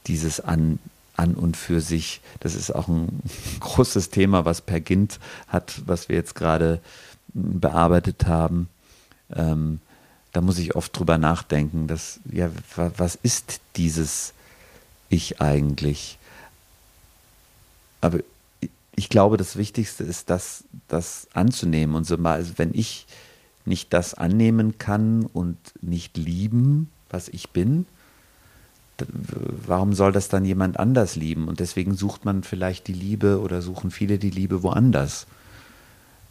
dieses an, an und für sich? Das ist auch ein *laughs* großes Thema, was Per Gint hat, was wir jetzt gerade bearbeitet haben. Ähm, da muss ich oft drüber nachdenken, dass, ja, was ist dieses Ich eigentlich? Aber ich glaube, das Wichtigste ist, das, das anzunehmen. Und so mal, also wenn ich nicht das annehmen kann und nicht lieben, was ich bin, warum soll das dann jemand anders lieben? Und deswegen sucht man vielleicht die Liebe oder suchen viele die Liebe woanders.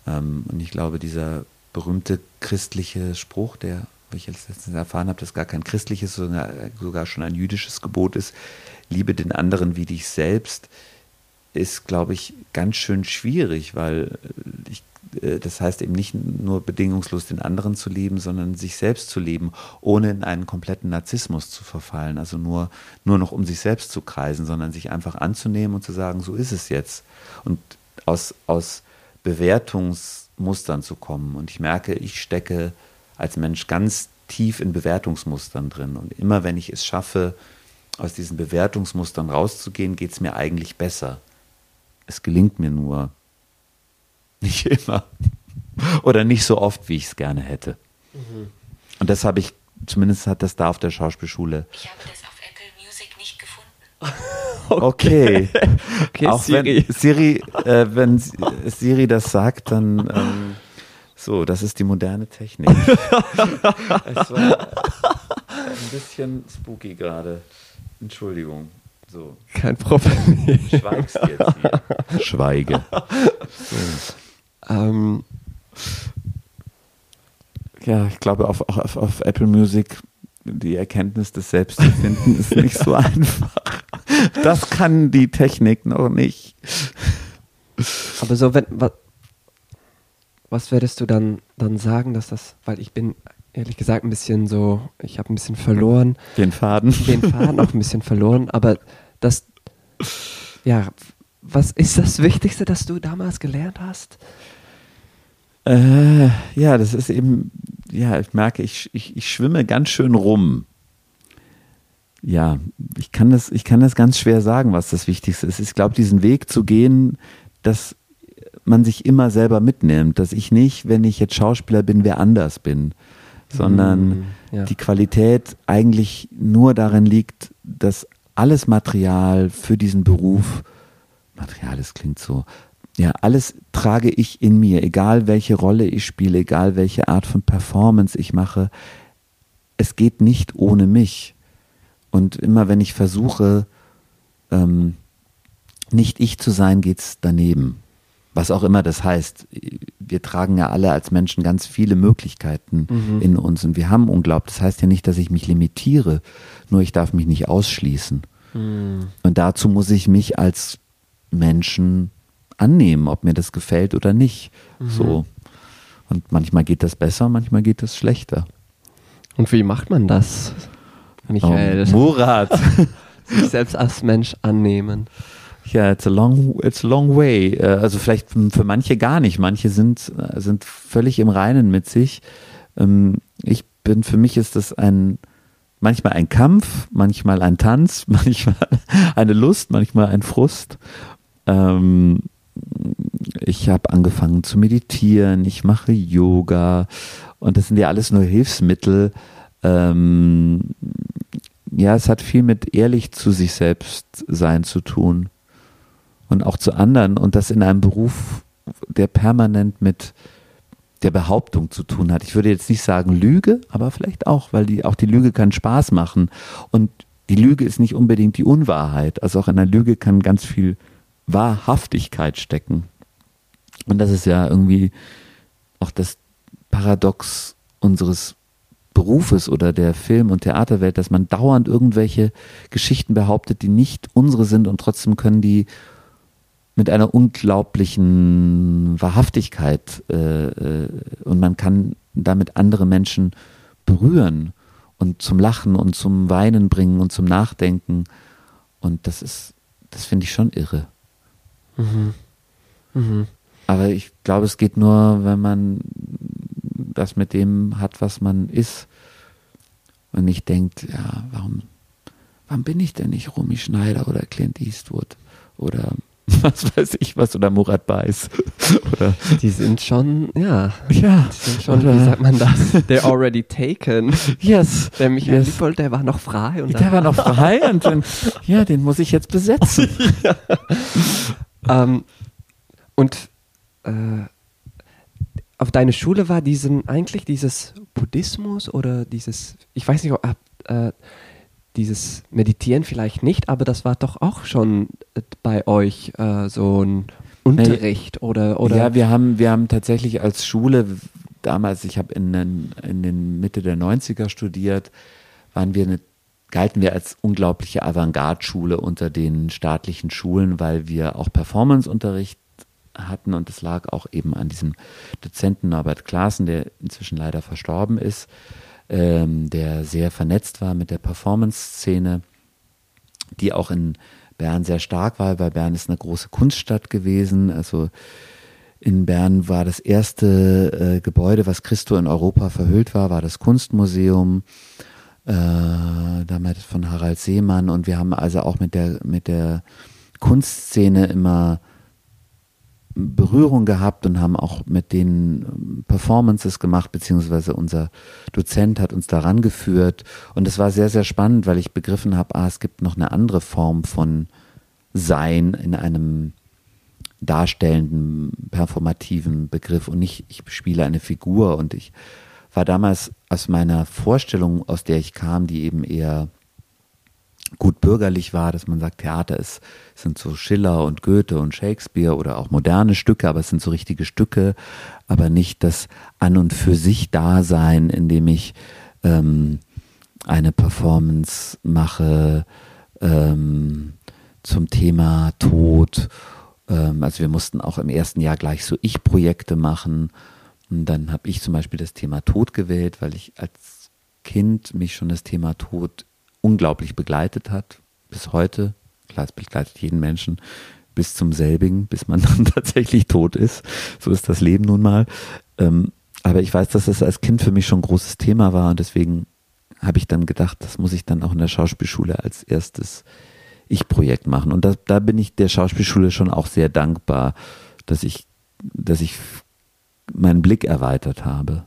Ähm, und ich glaube, dieser berühmte christliche Spruch, der, wie ich jetzt letztens erfahren habe, dass gar kein christliches, sondern sogar schon ein jüdisches Gebot ist, liebe den anderen wie dich selbst, ist, glaube ich, ganz schön schwierig, weil ich, äh, das heißt eben nicht nur bedingungslos den anderen zu lieben, sondern sich selbst zu lieben, ohne in einen kompletten Narzissmus zu verfallen, also nur, nur noch um sich selbst zu kreisen, sondern sich einfach anzunehmen und zu sagen, so ist es jetzt. Und aus, aus Bewertungsmustern zu kommen. Und ich merke, ich stecke als Mensch ganz tief in Bewertungsmustern drin. Und immer wenn ich es schaffe, aus diesen Bewertungsmustern rauszugehen, geht es mir eigentlich besser. Es gelingt mir nur *laughs* nicht immer oder nicht so oft, wie ich es gerne hätte. Mhm. Und das habe ich, zumindest hat das da auf der Schauspielschule. Ich habe das auf Apple Music nicht gefunden. *laughs* Okay. okay Auch Siri. wenn Siri, äh, wenn Siri das sagt, dann ähm, so, das ist die moderne Technik. *laughs* es war ein bisschen spooky gerade. Entschuldigung. So. Kein Problem. Schweigst jetzt hier. Schweige. So. Ähm, ja, ich glaube, auf, auf, auf Apple Music die Erkenntnis des Selbstfinden ist nicht so *laughs* einfach. Das kann die Technik noch nicht. Aber so, wenn, was, was würdest du dann, dann sagen, dass das, weil ich bin ehrlich gesagt ein bisschen so, ich habe ein bisschen verloren. Den Faden. Den Faden auch ein bisschen verloren, aber das, ja, was ist das Wichtigste, das du damals gelernt hast? Äh, ja, das ist eben, ja, ich merke, ich, ich, ich schwimme ganz schön rum. Ja, ich kann das, ich kann das ganz schwer sagen, was das Wichtigste ist. Ich glaube, diesen Weg zu gehen, dass man sich immer selber mitnimmt, dass ich nicht, wenn ich jetzt Schauspieler bin, wer anders bin, sondern mm, ja. die Qualität eigentlich nur darin liegt, dass alles Material für diesen Beruf, Material, es klingt so, ja, alles trage ich in mir, egal welche Rolle ich spiele, egal welche Art von Performance ich mache. Es geht nicht ohne mich. Und immer wenn ich versuche, ähm, nicht ich zu sein, geht's daneben. Was auch immer das heißt. Wir tragen ja alle als Menschen ganz viele Möglichkeiten mhm. in uns und wir haben unglaublich. Das heißt ja nicht, dass ich mich limitiere, nur ich darf mich nicht ausschließen. Mhm. Und dazu muss ich mich als Menschen annehmen, ob mir das gefällt oder nicht. Mhm. So. Und manchmal geht das besser, manchmal geht das schlechter. Und wie macht man das, Michael? Oh, Murat. *laughs* Sich selbst als Mensch annehmen. Ja, it's a long, it's a long way. Äh, also vielleicht für manche gar nicht. Manche sind, äh, sind völlig im Reinen mit sich. Ähm, ich bin, für mich ist das ein, manchmal ein Kampf, manchmal ein Tanz, *laughs* manchmal eine Lust, manchmal ein Frust. Ähm, ich habe angefangen zu meditieren, ich mache Yoga und das sind ja alles nur Hilfsmittel. Ähm, ja, es hat viel mit ehrlich zu sich selbst sein zu tun und auch zu anderen und das in einem Beruf, der permanent mit der Behauptung zu tun hat. Ich würde jetzt nicht sagen Lüge, aber vielleicht auch, weil die, auch die Lüge kann Spaß machen. Und die Lüge ist nicht unbedingt die Unwahrheit. Also auch in der Lüge kann ganz viel Wahrhaftigkeit stecken. Und das ist ja irgendwie auch das Paradox unseres Berufes oder der Film- und Theaterwelt, dass man dauernd irgendwelche Geschichten behauptet, die nicht unsere sind und trotzdem können die mit einer unglaublichen Wahrhaftigkeit äh, äh, und man kann damit andere Menschen berühren und zum Lachen und zum Weinen bringen und zum Nachdenken und das ist, das finde ich schon irre. Mhm. Mhm. Aber ich glaube, es geht nur, wenn man das mit dem hat, was man ist und nicht denkt, ja, warum, warum bin ich denn nicht Romy Schneider oder Clint Eastwood oder *laughs* was weiß ich was oder Murat Beiß. *laughs* oder die sind schon, ja. Ja. Die sind schon, oder, wie sagt man das? *laughs* They're already taken. Yes. Der Michael yes. Dippold, der war noch frei. Und der war noch frei und dann, ja, den muss ich jetzt besetzen. ja. Ähm, und äh, auf deine Schule war diesen eigentlich dieses Buddhismus oder dieses, ich weiß nicht, ob äh, dieses Meditieren vielleicht nicht, aber das war doch auch schon bei euch äh, so ein Unterricht oder, oder? Ja, wir haben, wir haben tatsächlich als Schule damals, ich habe in den, in den Mitte der 90er studiert, waren wir eine, galten wir als unglaubliche Avantgarde-Schule unter den staatlichen Schulen, weil wir auch Performanceunterricht hatten und es lag auch eben an diesem Dozenten Norbert Klaassen, der inzwischen leider verstorben ist ähm, der sehr vernetzt war mit der Performance-Szene, die auch in Bern sehr stark war, weil Bern ist eine große Kunststadt gewesen. Also in Bern war das erste äh, Gebäude, was Christo in Europa verhüllt war, war das Kunstmuseum, äh, damals von Harald Seemann. Und wir haben also auch mit der, mit der Kunstszene immer Berührung gehabt und haben auch mit denen ähm, Performances gemacht, beziehungsweise unser Dozent hat uns daran geführt. Und es war sehr, sehr spannend, weil ich begriffen habe, ah, es gibt noch eine andere Form von Sein in einem darstellenden, performativen Begriff und nicht, ich spiele eine Figur und ich war damals aus meiner Vorstellung, aus der ich kam, die eben eher gut bürgerlich war, dass man sagt, Theater ist, sind so Schiller und Goethe und Shakespeare oder auch moderne Stücke, aber es sind so richtige Stücke, aber nicht das an und für sich Dasein, indem ich ähm, eine Performance mache ähm, zum Thema Tod. Ähm, also wir mussten auch im ersten Jahr gleich so Ich-Projekte machen. Und dann habe ich zum Beispiel das Thema Tod gewählt, weil ich als Kind mich schon das Thema Tod unglaublich begleitet hat, bis heute. Klar, es begleitet jeden Menschen bis zum selbigen, bis man *laughs* dann tatsächlich tot ist. So ist das Leben nun mal. Ähm, aber ich weiß, dass das als Kind für mich schon ein großes Thema war und deswegen habe ich dann gedacht, das muss ich dann auch in der Schauspielschule als erstes Ich-Projekt machen. Und da, da bin ich der Schauspielschule schon auch sehr dankbar, dass ich, dass ich meinen Blick erweitert habe,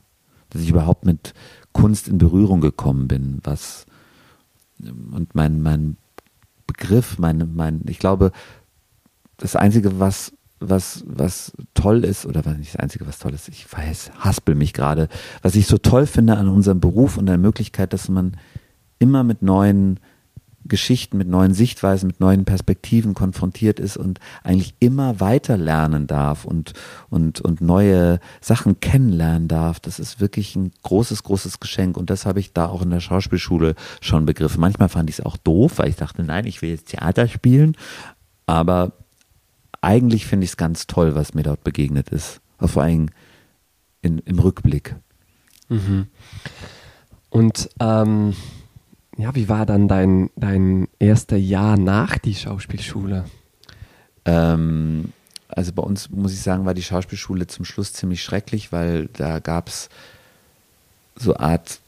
dass ich überhaupt mit Kunst in Berührung gekommen bin, was und mein, mein Begriff, mein, mein, ich glaube, das Einzige, was, was, was toll ist, oder was nicht das Einzige, was toll ist, ich weiß, haspel mich gerade, was ich so toll finde an unserem Beruf und der Möglichkeit, dass man immer mit neuen Geschichten, mit neuen Sichtweisen, mit neuen Perspektiven konfrontiert ist und eigentlich immer weiter lernen darf und, und, und neue Sachen kennenlernen darf. Das ist wirklich ein großes, großes Geschenk und das habe ich da auch in der Schauspielschule schon begriffen. Manchmal fand ich es auch doof, weil ich dachte, nein, ich will jetzt Theater spielen, aber eigentlich finde ich es ganz toll, was mir dort begegnet ist. Vor allem in, im Rückblick. Mhm. Und ähm ja, wie war dann dein, dein erster Jahr nach die Schauspielschule? Ähm, also bei uns, muss ich sagen, war die Schauspielschule zum Schluss ziemlich schrecklich, weil da gab es so Art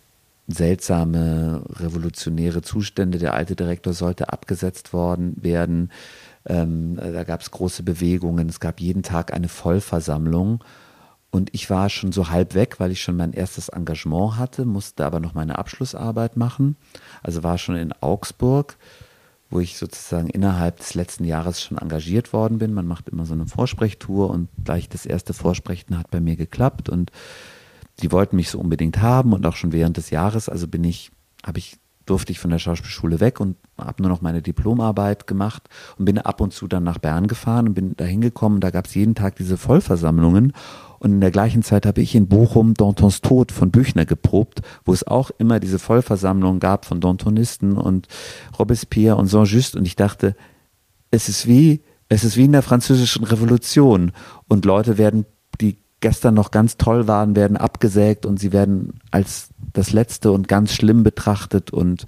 seltsame revolutionäre Zustände. Der alte Direktor sollte abgesetzt worden werden. Ähm, da gab es große Bewegungen. Es gab jeden Tag eine Vollversammlung und ich war schon so halb weg, weil ich schon mein erstes Engagement hatte, musste aber noch meine Abschlussarbeit machen. Also war schon in Augsburg, wo ich sozusagen innerhalb des letzten Jahres schon engagiert worden bin. Man macht immer so eine Vorsprechtour und gleich das erste Vorsprechen hat bei mir geklappt und die wollten mich so unbedingt haben und auch schon während des Jahres. Also bin ich, habe ich durfte ich von der Schauspielschule weg und habe nur noch meine Diplomarbeit gemacht und bin ab und zu dann nach Bern gefahren und bin da hingekommen. Da gab es jeden Tag diese Vollversammlungen und in der gleichen Zeit habe ich in Bochum Dantons Tod von Büchner geprobt, wo es auch immer diese Vollversammlungen gab von Dantonisten und Robespierre und Saint-Just. Und ich dachte, es ist wie, es ist wie in der französischen Revolution. Und Leute werden, die gestern noch ganz toll waren, werden abgesägt und sie werden als das Letzte und ganz schlimm betrachtet. Und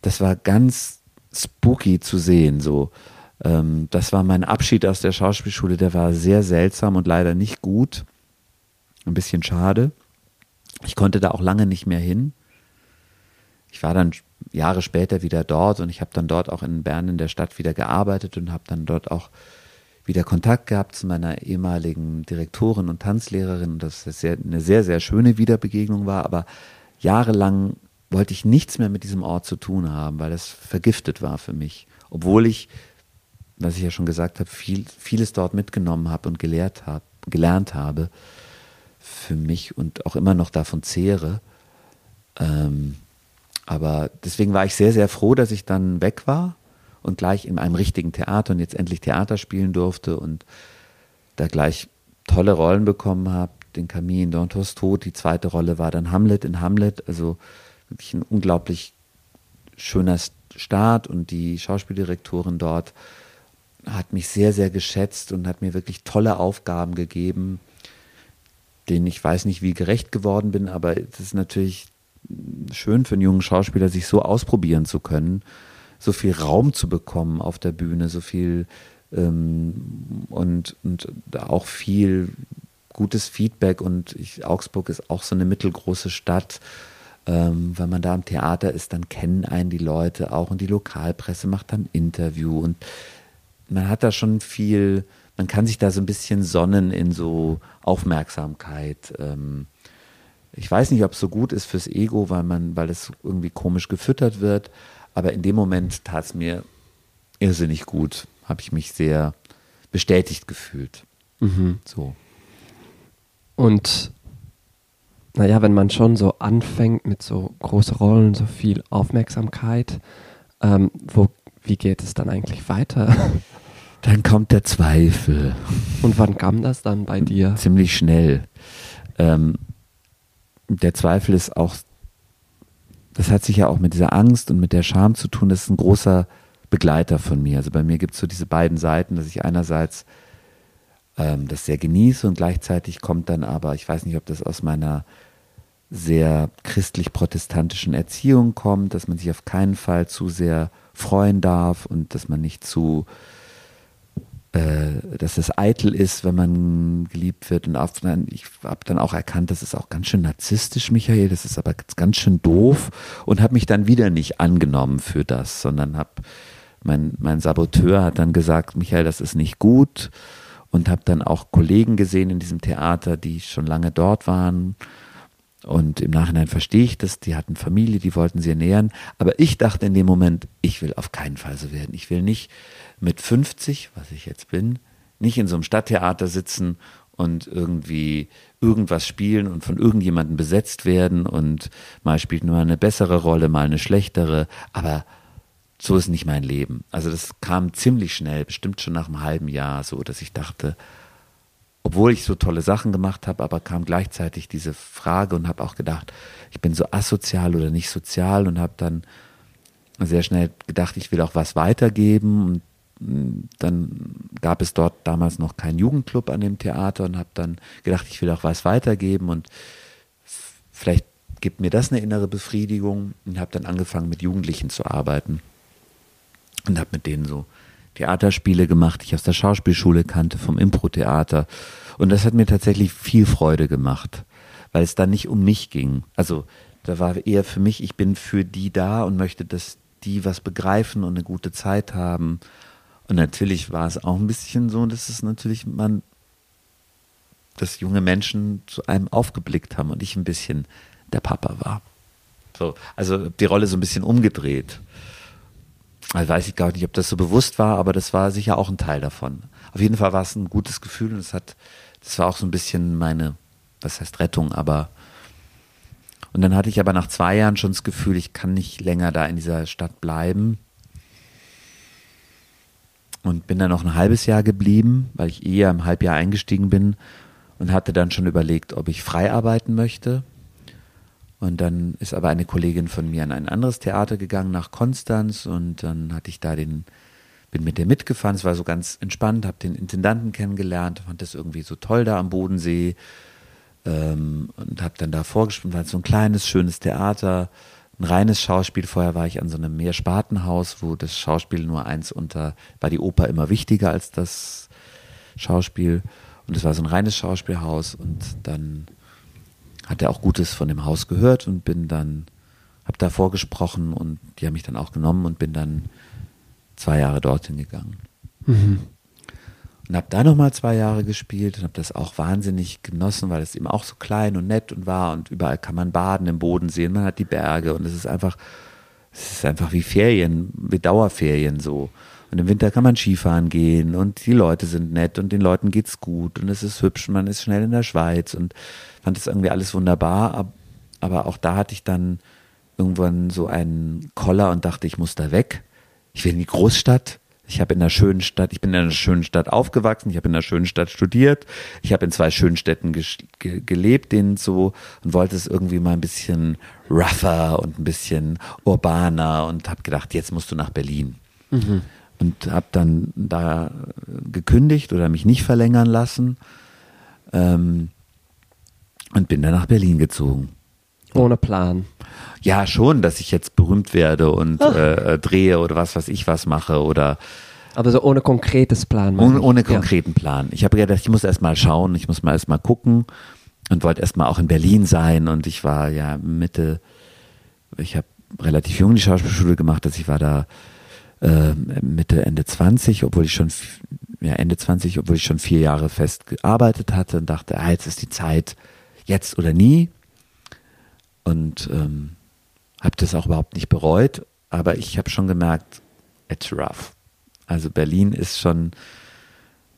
das war ganz spooky zu sehen, so. Ähm, das war mein Abschied aus der Schauspielschule, der war sehr seltsam und leider nicht gut. Ein bisschen schade. Ich konnte da auch lange nicht mehr hin. Ich war dann Jahre später wieder dort und ich habe dann dort auch in Bern in der Stadt wieder gearbeitet und habe dann dort auch wieder Kontakt gehabt zu meiner ehemaligen Direktorin und Tanzlehrerin, dass das sehr, eine sehr, sehr schöne Wiederbegegnung war, aber jahrelang wollte ich nichts mehr mit diesem Ort zu tun haben, weil es vergiftet war für mich. Obwohl ich, was ich ja schon gesagt habe, viel, vieles dort mitgenommen habe und gelehrt hab, gelernt habe für mich und auch immer noch davon zehre. Ähm, aber deswegen war ich sehr, sehr froh, dass ich dann weg war und gleich in einem richtigen Theater und jetzt endlich Theater spielen durfte und da gleich tolle Rollen bekommen habe. Den Kamin, Dantos Tod, die zweite Rolle war dann Hamlet in Hamlet, also wirklich ein unglaublich schöner Start und die Schauspieldirektorin dort hat mich sehr, sehr geschätzt und hat mir wirklich tolle Aufgaben gegeben, denen ich weiß nicht, wie gerecht geworden bin, aber es ist natürlich schön für einen jungen Schauspieler, sich so ausprobieren zu können, so viel Raum zu bekommen auf der Bühne, so viel ähm, und, und auch viel gutes Feedback und ich, Augsburg ist auch so eine mittelgroße Stadt. Ähm, wenn man da im Theater ist, dann kennen einen die Leute auch und die Lokalpresse macht dann Interview und man hat da schon viel, man kann sich da so ein bisschen sonnen in so Aufmerksamkeit. Ähm, ich weiß nicht, ob es so gut ist fürs Ego, weil man, weil es irgendwie komisch gefüttert wird. Aber in dem Moment tat es mir irrsinnig gut. Habe ich mich sehr bestätigt gefühlt. Mhm. So. Und naja, wenn man schon so anfängt mit so großen Rollen, so viel Aufmerksamkeit, ähm, wo, wie geht es dann eigentlich weiter? *laughs* Dann kommt der Zweifel. Und wann kam das dann bei dir? Ziemlich schnell. Ähm, der Zweifel ist auch, das hat sich ja auch mit dieser Angst und mit der Scham zu tun, das ist ein großer Begleiter von mir. Also bei mir gibt es so diese beiden Seiten, dass ich einerseits ähm, das sehr genieße und gleichzeitig kommt dann aber, ich weiß nicht, ob das aus meiner sehr christlich-protestantischen Erziehung kommt, dass man sich auf keinen Fall zu sehr freuen darf und dass man nicht zu äh, dass es eitel ist, wenn man geliebt wird. Und auf, ich habe dann auch erkannt, das ist auch ganz schön narzisstisch, Michael, das ist aber ganz schön doof und habe mich dann wieder nicht angenommen für das, sondern habe, mein, mein Saboteur hat dann gesagt, Michael, das ist nicht gut und habe dann auch Kollegen gesehen in diesem Theater, die schon lange dort waren. Und im Nachhinein verstehe ich das, die hatten Familie, die wollten sie ernähren. Aber ich dachte in dem Moment, ich will auf keinen Fall so werden. Ich will nicht mit 50, was ich jetzt bin, nicht in so einem Stadttheater sitzen und irgendwie irgendwas spielen und von irgendjemandem besetzt werden und mal spielt nur eine bessere Rolle, mal eine schlechtere, aber so ist nicht mein Leben. Also das kam ziemlich schnell, bestimmt schon nach einem halben Jahr so, dass ich dachte, obwohl ich so tolle Sachen gemacht habe, aber kam gleichzeitig diese Frage und habe auch gedacht, ich bin so asozial oder nicht sozial und habe dann sehr schnell gedacht, ich will auch was weitergeben. Und dann gab es dort damals noch keinen Jugendclub an dem Theater und habe dann gedacht, ich will auch was weitergeben. Und vielleicht gibt mir das eine innere Befriedigung. Und habe dann angefangen mit Jugendlichen zu arbeiten und habe mit denen so Theaterspiele gemacht, die ich aus der Schauspielschule kannte, vom Impro-Theater und das hat mir tatsächlich viel Freude gemacht, weil es da nicht um mich ging. Also da war eher für mich, ich bin für die da und möchte, dass die was begreifen und eine gute Zeit haben und natürlich war es auch ein bisschen so, dass es natürlich man, dass junge Menschen zu einem aufgeblickt haben und ich ein bisschen der Papa war. So, also die Rolle so ein bisschen umgedreht. Also weiß ich gar nicht, ob das so bewusst war, aber das war sicher auch ein Teil davon. Auf jeden Fall war es ein gutes Gefühl und es hat, das war auch so ein bisschen meine, was heißt Rettung, aber und dann hatte ich aber nach zwei Jahren schon das Gefühl, ich kann nicht länger da in dieser Stadt bleiben und bin dann noch ein halbes Jahr geblieben, weil ich eher im Halbjahr eingestiegen bin und hatte dann schon überlegt, ob ich frei arbeiten möchte. Und dann ist aber eine Kollegin von mir an ein anderes Theater gegangen nach Konstanz. Und dann hatte ich da den, bin mit der mitgefahren, es war so ganz entspannt, habe den Intendanten kennengelernt, fand das irgendwie so toll da am Bodensee. Ähm, und habe dann da vorgespielt, war so ein kleines, schönes Theater ein reines Schauspiel. Vorher war ich an so einem Mehrspartenhaus, wo das Schauspiel nur eins unter, war die Oper immer wichtiger als das Schauspiel. Und es war so ein reines Schauspielhaus. Und dann hat er auch Gutes von dem Haus gehört und bin dann, hab da vorgesprochen und die haben mich dann auch genommen und bin dann zwei Jahre dorthin gegangen. Mhm. Und habe da nochmal zwei Jahre gespielt und habe das auch wahnsinnig genossen, weil es eben auch so klein und nett und war und überall kann man baden im Boden sehen, man hat die Berge und es ist einfach, es ist einfach wie Ferien, wie Dauerferien so. Und im Winter kann man Skifahren gehen und die Leute sind nett und den Leuten geht's gut und es ist hübsch und man ist schnell in der Schweiz und fand das irgendwie alles wunderbar. Aber auch da hatte ich dann irgendwann so einen Koller und dachte, ich muss da weg. Ich will in die Großstadt. Ich habe in einer schönen Stadt, ich bin in einer schönen Stadt aufgewachsen, ich habe in einer schönen Stadt studiert, ich habe in zwei schönen Städten ge ge gelebt, denen so und wollte es irgendwie mal ein bisschen rougher und ein bisschen urbaner und habe gedacht, jetzt musst du nach Berlin. Mhm. Und habe dann da gekündigt oder mich nicht verlängern lassen ähm, und bin dann nach Berlin gezogen. Ohne Plan. Ja, schon, dass ich jetzt berühmt werde und äh, drehe oder was weiß ich was mache oder Aber so ohne konkretes Plan. ohne, ohne Ja. konkreten Plan. Ich habe gedacht, ich muss erst mal schauen, ich muss mal erst mal gucken und wollte erst mal auch in Berlin sein und ich war ja Mitte, ich habe relativ jung die Schauspielschule gemacht, dass ich war da äh, Mitte, Ende 20, obwohl ich schon, ja, Ende 20, obwohl ich schon vier Jahre fest gearbeitet hatte und dachte, ah, jetzt ist die Zeit, jetzt oder nie. Und ähm, habe das auch überhaupt nicht bereut, aber ich habe schon gemerkt, it's rough. Also Berlin ist schon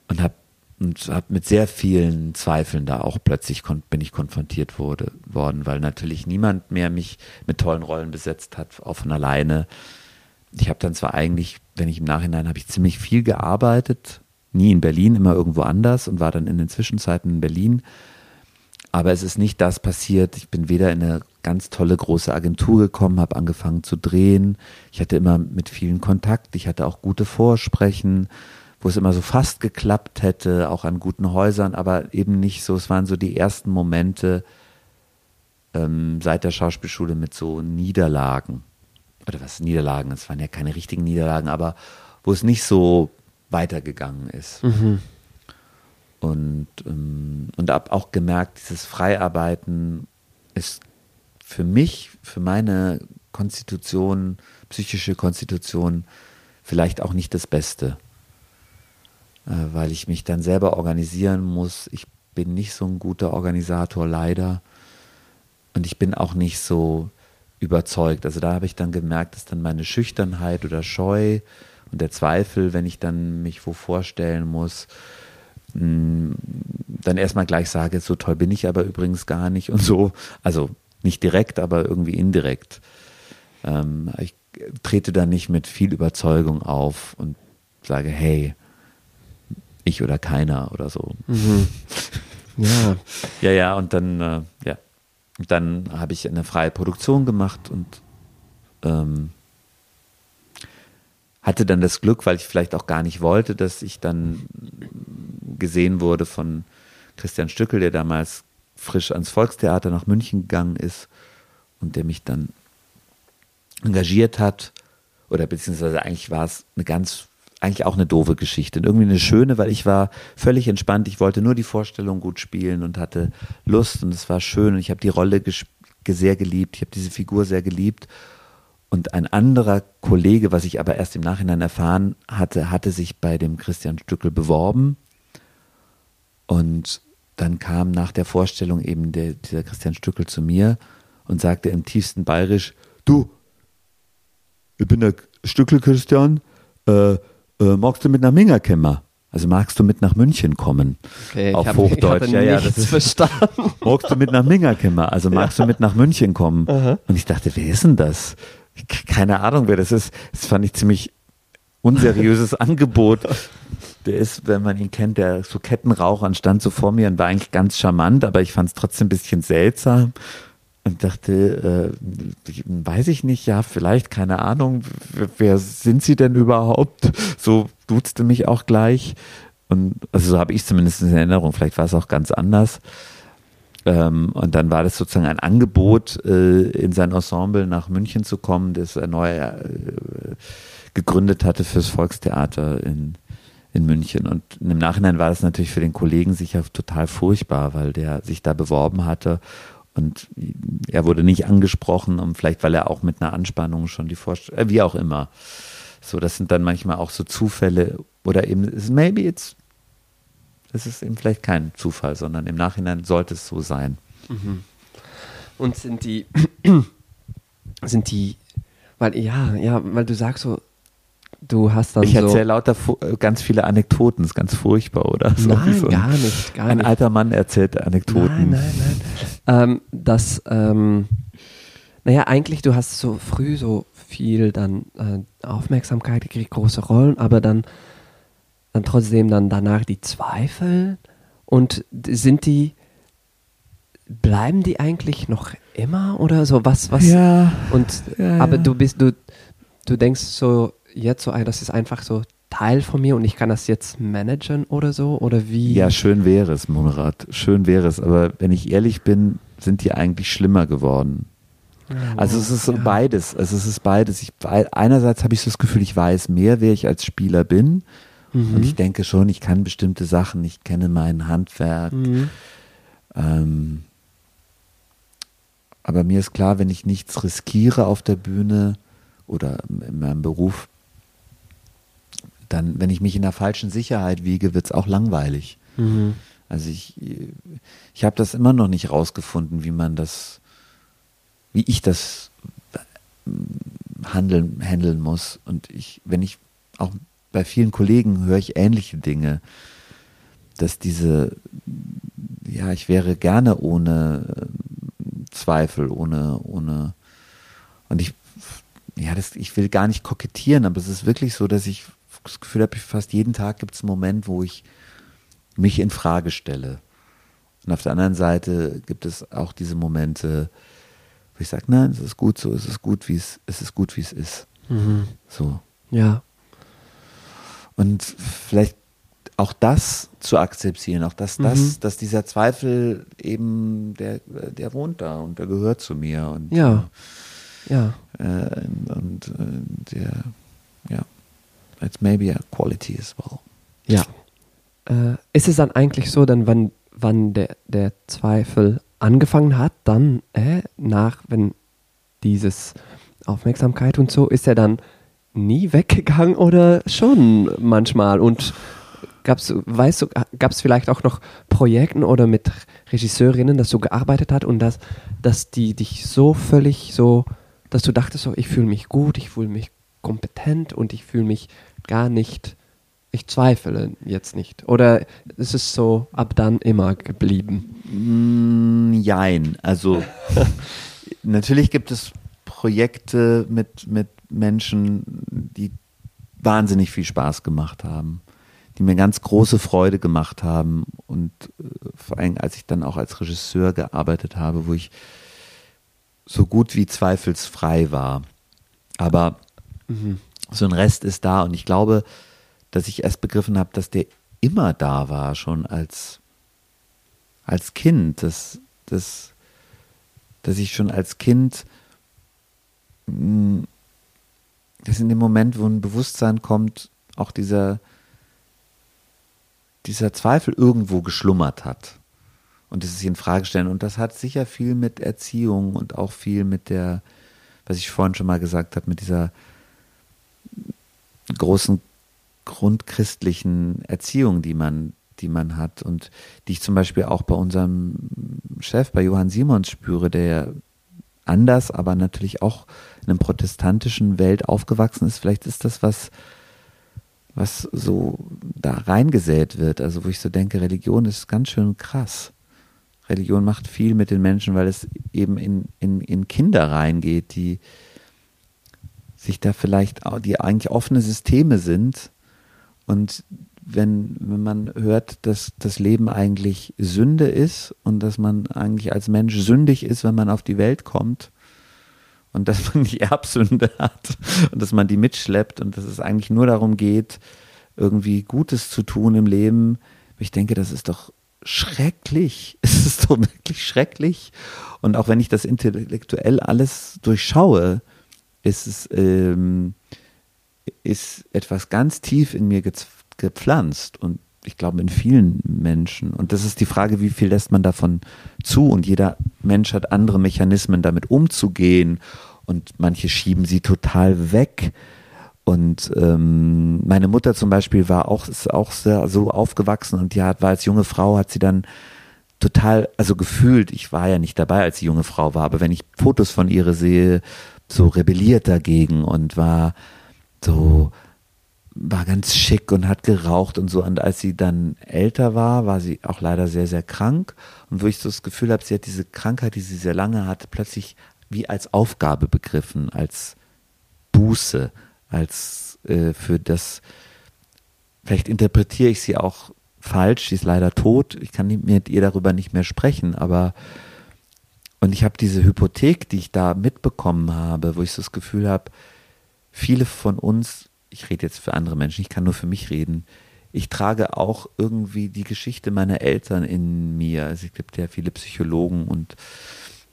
und habe und hab mit sehr vielen Zweifeln da auch plötzlich bin ich konfrontiert wurde, worden, weil natürlich niemand mehr mich mit tollen Rollen besetzt hat, auch von alleine. Ich habe dann zwar eigentlich, wenn ich im Nachhinein habe ich ziemlich viel gearbeitet, nie in Berlin, immer irgendwo anders und war dann in den Zwischenzeiten in Berlin. Aber es ist nicht das passiert. Ich bin weder in eine ganz tolle große Agentur gekommen, habe angefangen zu drehen. Ich hatte immer mit vielen Kontakt. Ich hatte auch gute Vorsprechen, wo es immer so fast geklappt hätte, auch an guten Häusern, aber eben nicht so. Es waren so die ersten Momente ähm, seit der Schauspielschule mit so Niederlagen. Oder was Niederlagen? Es waren ja keine richtigen Niederlagen, aber wo es nicht so weitergegangen ist Mhm. Und, ähm, und habe auch gemerkt, dieses Freiarbeiten ist für mich, für meine Konstitution, psychische Konstitution, vielleicht auch nicht das Beste, äh, weil ich mich dann selber organisieren muss. Ich bin nicht so ein guter Organisator, leider. Und ich bin auch nicht so überzeugt. Also da habe ich dann gemerkt, dass dann meine Schüchternheit oder Scheu und der Zweifel, wenn ich dann mich wo vorstellen muss, dann erstmal gleich sage, so toll bin ich aber übrigens gar nicht und so. Also nicht direkt, aber irgendwie indirekt. Ähm, ich trete da nicht mit viel Überzeugung auf und sage, hey, ich oder keiner oder so. Mhm. Ja. *laughs* Ja, ja, und dann, äh, ja, dann habe ich eine freie Produktion gemacht und ähm, hatte dann das Glück, weil ich vielleicht auch gar nicht wollte, dass ich dann gesehen wurde von Christian Stückel, der damals frisch ans Volkstheater nach München gegangen ist und der mich dann engagiert hat. Oder beziehungsweise eigentlich war es eine ganz, eigentlich auch eine doofe Geschichte. Und irgendwie eine schöne, weil ich war völlig entspannt. Ich wollte nur die Vorstellung gut spielen und hatte Lust und es war schön und ich habe die Rolle sehr geliebt. Ich habe diese Figur sehr geliebt. Und ein anderer Kollege, was ich aber erst im Nachhinein erfahren hatte, hatte sich bei dem Christian Stückel beworben. Und dann kam nach der Vorstellung eben der, dieser Christian Stückel zu mir und sagte im tiefsten Bayerisch, du, ich bin der Stückel Christian, äh, äh, magst du mit nach Minga kommen? Also magst du mit nach München kommen? Okay, Auf hab- Hochdeutsch, ja, ja, das ist- verstanden. magst du mit nach Minga kommen? Also magst du mit nach München kommen? Und ich dachte, wer ist denn das? Keine Ahnung, wer das ist. Das fand ich ziemlich unseriöses *laughs* Angebot. Der ist, wenn man ihn kennt, der so Kettenraucher und stand so vor mir und war eigentlich ganz charmant, aber ich fand es trotzdem ein bisschen seltsam und dachte, äh, weiß ich nicht, ja, vielleicht, keine Ahnung, wer, wer sind Sie denn überhaupt? So duzte mich auch gleich. Und also so habe ich zumindest in Erinnerung, vielleicht war es auch ganz anders. Ähm, und dann war das sozusagen ein Angebot, äh, in sein Ensemble nach München zu kommen, das er neu äh, gegründet hatte fürs Volkstheater in, in München. Und im Nachhinein war das natürlich für den Kollegen sicher total furchtbar, weil der sich da beworben hatte und er wurde nicht angesprochen, und vielleicht weil er auch mit einer Anspannung schon die Vorstellung, äh, wie auch immer. So, das sind dann manchmal auch so Zufälle oder eben, maybe it's es ist eben vielleicht kein Zufall, sondern im Nachhinein sollte es so sein. Mhm. Und sind die, *clears throat* sind die, weil ja, ja, weil du sagst so, du hast dann ich so. erzähle lauter äh, ganz viele Anekdoten, ist ganz furchtbar, oder? So nein, so ein, gar nicht, gar ein nicht. alter Mann erzählt Anekdoten. Nein, nein, nein. ähm, das, ähm, naja, eigentlich, du hast so früh so viel dann äh, Aufmerksamkeit gekriegt, große Rollen, aber dann dann trotzdem dann danach die Zweifel? Und sind die bleiben die eigentlich noch immer oder so? Was was ja, und ja, aber ja. du bist du du denkst so jetzt so das ist einfach so Teil von mir und ich kann das jetzt managen oder so? Oder wie? Ja schön wäre es Monorat schön wäre es. Aber wenn ich ehrlich bin sind die eigentlich schlimmer geworden. Also es ist so ja. beides. Also es ist beides. Ich einerseits habe ich so das Gefühl ich weiß mehr wer ich als Spieler bin Mhm. Und ich denke schon, ich kann bestimmte Sachen, ich kenne mein Handwerk. Mhm. Ähm, aber mir ist klar, wenn ich nichts riskiere auf der Bühne oder in meinem Beruf, dann, wenn ich mich in der falschen Sicherheit wiege, wird es auch langweilig. Mhm. Also ich, ich habe das immer noch nicht rausgefunden, wie man das, wie ich das handeln, handeln muss. Und ich, wenn ich auch bei vielen Kollegen höre ich ähnliche Dinge, dass diese, ja, ich wäre gerne ohne äh, Zweifel, ohne, ohne, und ich, ja, das, ich will gar nicht kokettieren, aber es ist wirklich so, dass ich das Gefühl habe, fast jeden Tag gibt es einen Moment, wo ich mich in Frage stelle. Und auf der anderen Seite gibt es auch diese Momente, wo ich sage, nein, es ist gut so, es ist gut, wie es, es ist gut, wie es ist. Mhm. So. Ja. Und vielleicht auch das zu akzeptieren, auch dass das, mhm. dass dieser Zweifel eben, der, der wohnt da und der gehört zu mir. Und, ja. Ja. Äh, und äh, der, ja, it's maybe a quality as well. Ja. Äh, ist es dann eigentlich so, dann wann, wann der, der Zweifel angefangen hat, dann äh, nach, wenn dieses Aufmerksamkeit und so, ist er dann nie weggegangen oder schon manchmal? Und gab's, weißt du, gab es vielleicht auch noch Projekten oder mit Regisseurinnen, dass du gearbeitet hast und dass, dass die dich so völlig so, dass du dachtest, so, ich fühle mich gut, ich fühle mich kompetent und ich fühle mich gar nicht, ich zweifle jetzt nicht. Oder ist es so ab dann immer geblieben? Mm, jein. Also *laughs* natürlich gibt es Projekte mit, mit Menschen, die wahnsinnig viel Spaß gemacht haben, die mir ganz große Freude gemacht haben und äh, vor allem als ich dann auch als Regisseur gearbeitet habe, wo ich so gut wie zweifelsfrei war. Aber mhm. so ein Rest ist da und ich glaube, dass ich erst begriffen habe, dass der immer da war, schon als, als Kind, dass, dass, dass ich schon als Kind mh, mm, dass in dem Moment, wo ein Bewusstsein kommt, auch dieser, dieser Zweifel irgendwo geschlummert hat. Und das sich in Frage stellen. Und das hat sicher viel mit Erziehung und auch viel mit der, was ich vorhin schon mal gesagt habe, mit dieser großen grundchristlichen Erziehung, die man, die man hat und die ich zum Beispiel auch bei unserem Chef, bei Johann Simons spüre, der anders, aber natürlich auch in einer protestantischen Welt aufgewachsen ist. Vielleicht ist das was, was so da reingesät wird. Also wo ich so denke, Religion ist ganz schön krass. Religion macht viel mit den Menschen, weil es eben in, in, in Kinder reingeht, die sich da vielleicht, die eigentlich offene Systeme sind. Und wenn, wenn man hört, dass das Leben eigentlich Sünde ist und dass man eigentlich als Mensch sündig ist, wenn man auf die Welt kommt und dass man die Erbsünde hat und dass man die mitschleppt und dass es eigentlich nur darum geht, irgendwie Gutes zu tun im Leben. Ich denke, das ist doch schrecklich. *laughs* Es ist so wirklich schrecklich. Und auch wenn ich das intellektuell alles durchschaue, ist es ähm, ist etwas ganz tief in mir gepflanzt und ich glaube in vielen Menschen. Und das ist die Frage, wie viel lässt man davon zu? Und jeder Mensch hat andere Mechanismen, damit umzugehen. Und manche schieben sie total weg. Und ähm, meine Mutter zum Beispiel war auch, ist auch sehr, so aufgewachsen und die hat, war als junge Frau, hat sie dann total, also gefühlt, ich war ja nicht dabei, als sie junge Frau war, aber wenn ich Fotos von ihr sehe, so rebelliert dagegen und war so, war ganz schick und hat geraucht und so. Und als sie dann älter war, war sie auch leider sehr, sehr krank. Und wo ich so das Gefühl habe, sie hat diese Krankheit, die sie sehr lange hatte, plötzlich wie als Aufgabe begriffen, als Buße, als äh, für das, vielleicht interpretiere ich sie auch falsch, sie ist leider tot, ich kann mit ihr darüber nicht mehr sprechen, aber und ich habe diese Hypothek, die ich da mitbekommen habe, wo ich so das Gefühl habe, viele von uns, ich rede jetzt für andere Menschen, ich kann nur für mich reden, ich trage auch irgendwie die Geschichte meiner Eltern in mir. Also es gibt ja viele Psychologen und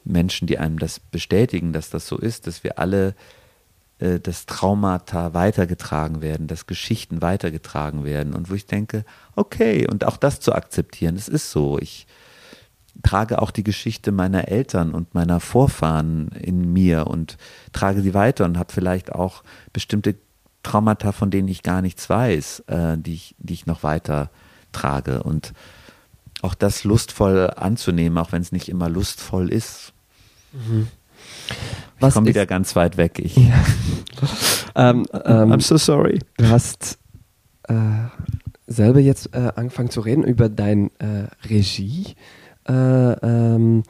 Menschen, die einem das bestätigen, dass das so ist, dass wir alle äh, dass Traumata weitergetragen werden, dass Geschichten weitergetragen werden und wo ich denke, okay, und auch das zu akzeptieren, es ist so. Ich trage auch die Geschichte meiner Eltern und meiner Vorfahren in mir und trage sie weiter und habe vielleicht auch bestimmte Traumata, von denen ich gar nichts weiß, äh, die, ich, die ich noch weiter trage. Und auch das lustvoll anzunehmen, auch wenn es nicht immer lustvoll ist. Mhm. Was ich komme wieder ganz weit weg. Ich. Ja. *laughs* ähm, ähm, I'm so sorry. Du hast äh, selber jetzt äh, angefangen zu reden über dein äh, Regie, äh, ähm,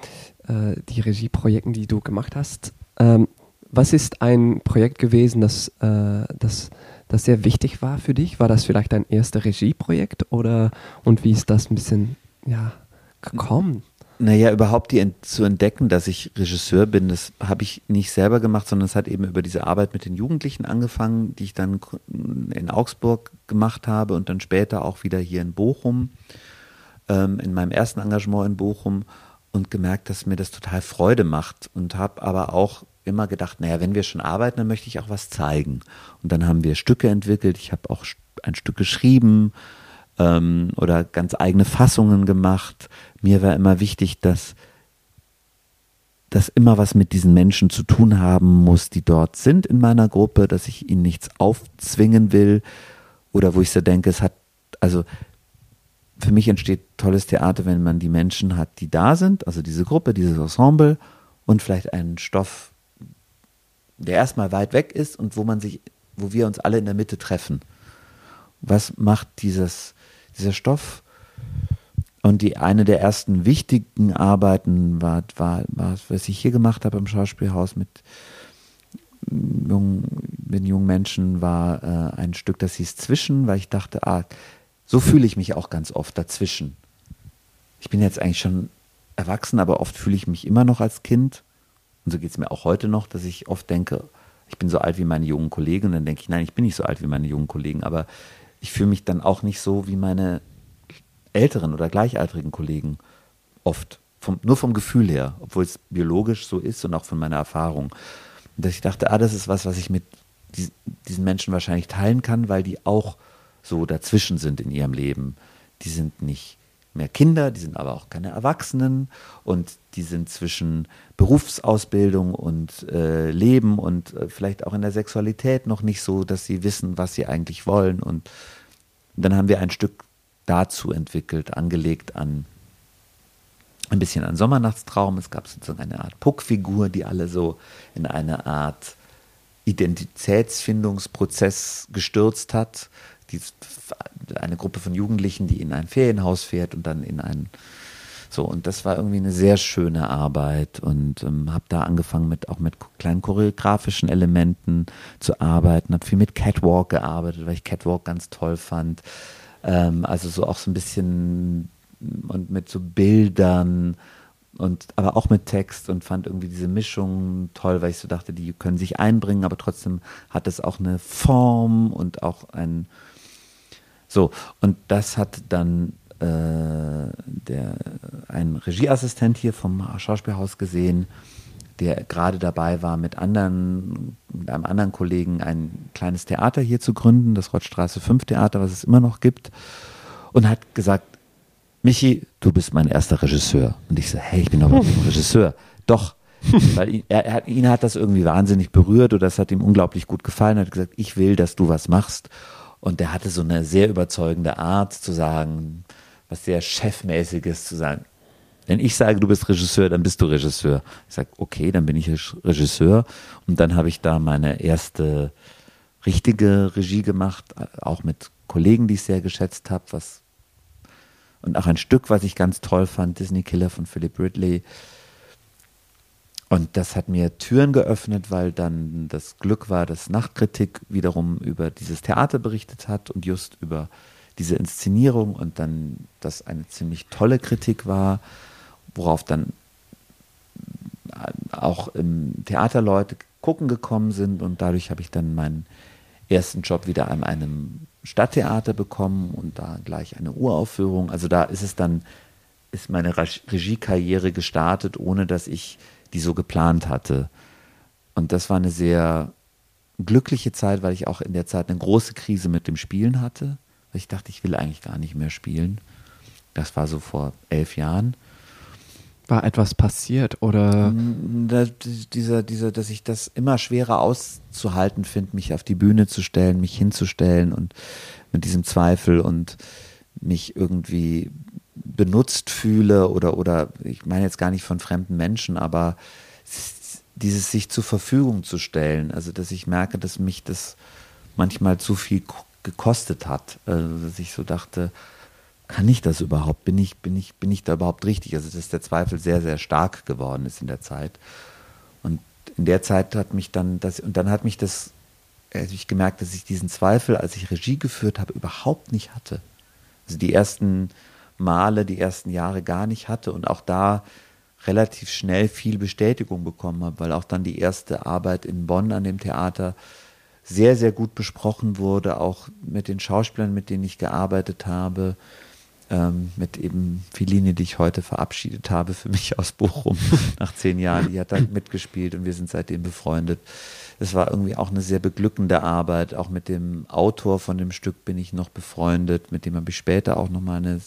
äh, die Regieprojekte, die du gemacht hast. Ähm, was ist ein Projekt gewesen, das, äh, das, das sehr wichtig war für dich? War das vielleicht dein erstes Regieprojekt oder und wie ist das ein bisschen ja, gekommen? Naja, überhaupt die zu entdecken, dass ich Regisseur bin, das habe ich nicht selber gemacht, sondern es hat eben über diese Arbeit mit den Jugendlichen angefangen, die ich dann in Augsburg gemacht habe und dann später auch wieder hier in Bochum, ähm, in meinem ersten Engagement in Bochum und gemerkt, dass mir das total Freude macht und habe aber auch immer gedacht, naja, wenn wir schon arbeiten, dann möchte ich auch was zeigen. Und dann haben wir Stücke entwickelt, ich habe auch ein Stück geschrieben, ähm, oder ganz eigene Fassungen gemacht. Mir war immer wichtig, dass das immer was mit diesen Menschen zu tun haben muss, die dort sind in meiner Gruppe, dass ich ihnen nichts aufzwingen will oder wo ich so denke, es hat, also für mich entsteht tolles Theater, wenn man die Menschen hat, die da sind, also diese Gruppe, dieses Ensemble und vielleicht einen Stoff, der erstmal weit weg ist und wo man sich, wo wir uns alle in der Mitte treffen. Was macht dieses, dieser Stoff. Und die eine der ersten wichtigen Arbeiten war, war, war was ich hier gemacht habe im Schauspielhaus mit jungen, mit jungen Menschen, war äh, ein Stück, das hieß Zwischen, weil ich dachte, ah, so fühle ich mich auch ganz oft dazwischen. Ich bin jetzt eigentlich schon erwachsen, aber oft fühle ich mich immer noch als Kind. Und so geht es mir auch heute noch, dass ich oft denke, ich bin so alt wie meine jungen Kollegen. Und dann denke ich, nein, ich bin nicht so alt wie meine jungen Kollegen, aber ich fühle mich dann auch nicht so wie meine älteren oder gleichaltrigen Kollegen oft. Vom, nur vom Gefühl her, obwohl es biologisch so ist und auch von meiner Erfahrung. Dass ich dachte, ah, das ist was, was ich mit diesen Menschen wahrscheinlich teilen kann, weil die auch so dazwischen sind in ihrem Leben. Die sind nicht mehr Kinder, die sind aber auch keine Erwachsenen und die sind zwischen Berufsausbildung und äh, Leben und äh, vielleicht auch in der Sexualität noch nicht so, dass sie wissen, was sie eigentlich wollen. Und dann haben wir ein Stück dazu entwickelt, angelegt an ein bisschen an Sommernachtstraum. Es gab sozusagen eine Art Puckfigur, die alle so in eine Art Identitätsfindungsprozess gestürzt hat. Eine Gruppe von Jugendlichen, die in ein Ferienhaus fährt und dann in ein so, und das war irgendwie eine sehr schöne Arbeit und ähm, habe da angefangen mit auch mit kleinen choreografischen Elementen zu arbeiten, habe viel mit Catwalk gearbeitet, weil ich Catwalk ganz toll fand. Ähm, also so auch so ein bisschen und mit so Bildern und aber auch mit Text und fand irgendwie diese Mischung toll, weil ich so dachte, die können sich einbringen, aber trotzdem hat es auch eine Form und auch ein so und das hat dann äh, der, einen Regieassistent hier vom Schauspielhaus gesehen, der gerade dabei war, mit anderen, mit einem anderen Kollegen ein kleines Theater hier zu gründen, das Rottstraße 5 Theater, was es immer noch gibt, und hat gesagt, Michi, du bist mein erster Regisseur. Und ich so, hey, ich bin doch nicht Regisseur. Doch, *laughs* weil ihn, er, er, ihn hat das irgendwie wahnsinnig berührt oder das hat ihm unglaublich gut gefallen. Er hat gesagt, ich will, dass du was machst. Und der hatte so eine sehr überzeugende Art zu sagen, was sehr chefmäßiges zu sagen. Wenn ich sage, du bist Regisseur, dann bist du Regisseur. Ich sage, okay, dann bin ich Regisseur. Und dann habe ich da meine erste richtige Regie gemacht, auch mit Kollegen, die ich sehr geschätzt habe, was und auch ein Stück, was ich ganz toll fand, Disney Killer von Philip Ridley. Und das hat mir Türen geöffnet, weil dann das Glück war, dass Nachtkritik wiederum über dieses Theater berichtet hat und just über diese Inszenierung und dann das eine ziemlich tolle Kritik war worauf dann auch im Theater Leute gucken gekommen sind und dadurch habe ich dann meinen ersten Job wieder an einem Stadttheater bekommen und da gleich eine Uraufführung. Also da ist es dann, ist meine Regiekarriere gestartet, ohne dass ich die so geplant hatte. Und das war eine sehr glückliche Zeit, weil ich auch in der Zeit eine große Krise mit dem Spielen hatte. Ich dachte, ich will eigentlich gar nicht mehr spielen. Das war so vor elf Jahren war etwas passiert oder? Da, dieser, dieser, dass ich das immer schwerer auszuhalten finde, mich auf die Bühne zu stellen, mich hinzustellen und mit diesem Zweifel und mich irgendwie benutzt fühle oder, oder ich meine jetzt gar nicht von fremden Menschen, aber dieses sich zur Verfügung zu stellen, also dass ich merke, dass mich das manchmal zu viel gekostet hat, also dass ich so dachte, kann ich das überhaupt? Bin ich, bin ich, bin ich da überhaupt richtig? Also, dass der Zweifel sehr, sehr stark geworden ist in der Zeit. Und in der Zeit hat mich dann das, und dann hat mich das, also ich gemerkt, dass ich diesen Zweifel, als ich Regie geführt habe, überhaupt nicht hatte. Also die ersten Male, die ersten Jahre gar nicht hatte und auch da relativ schnell viel Bestätigung bekommen habe, weil auch dann die erste Arbeit in Bonn an dem Theater sehr, sehr gut besprochen wurde, auch mit den Schauspielern, mit denen ich gearbeitet habe ähm, mit eben Feline, die ich heute verabschiedet habe für mich aus Bochum *laughs* nach zehn Jahren. Die hat da mitgespielt und wir sind seitdem befreundet. Es war irgendwie auch eine sehr beglückende Arbeit. Auch mit dem Autor von dem Stück bin ich noch befreundet. Mit dem habe ich später auch nochmal eine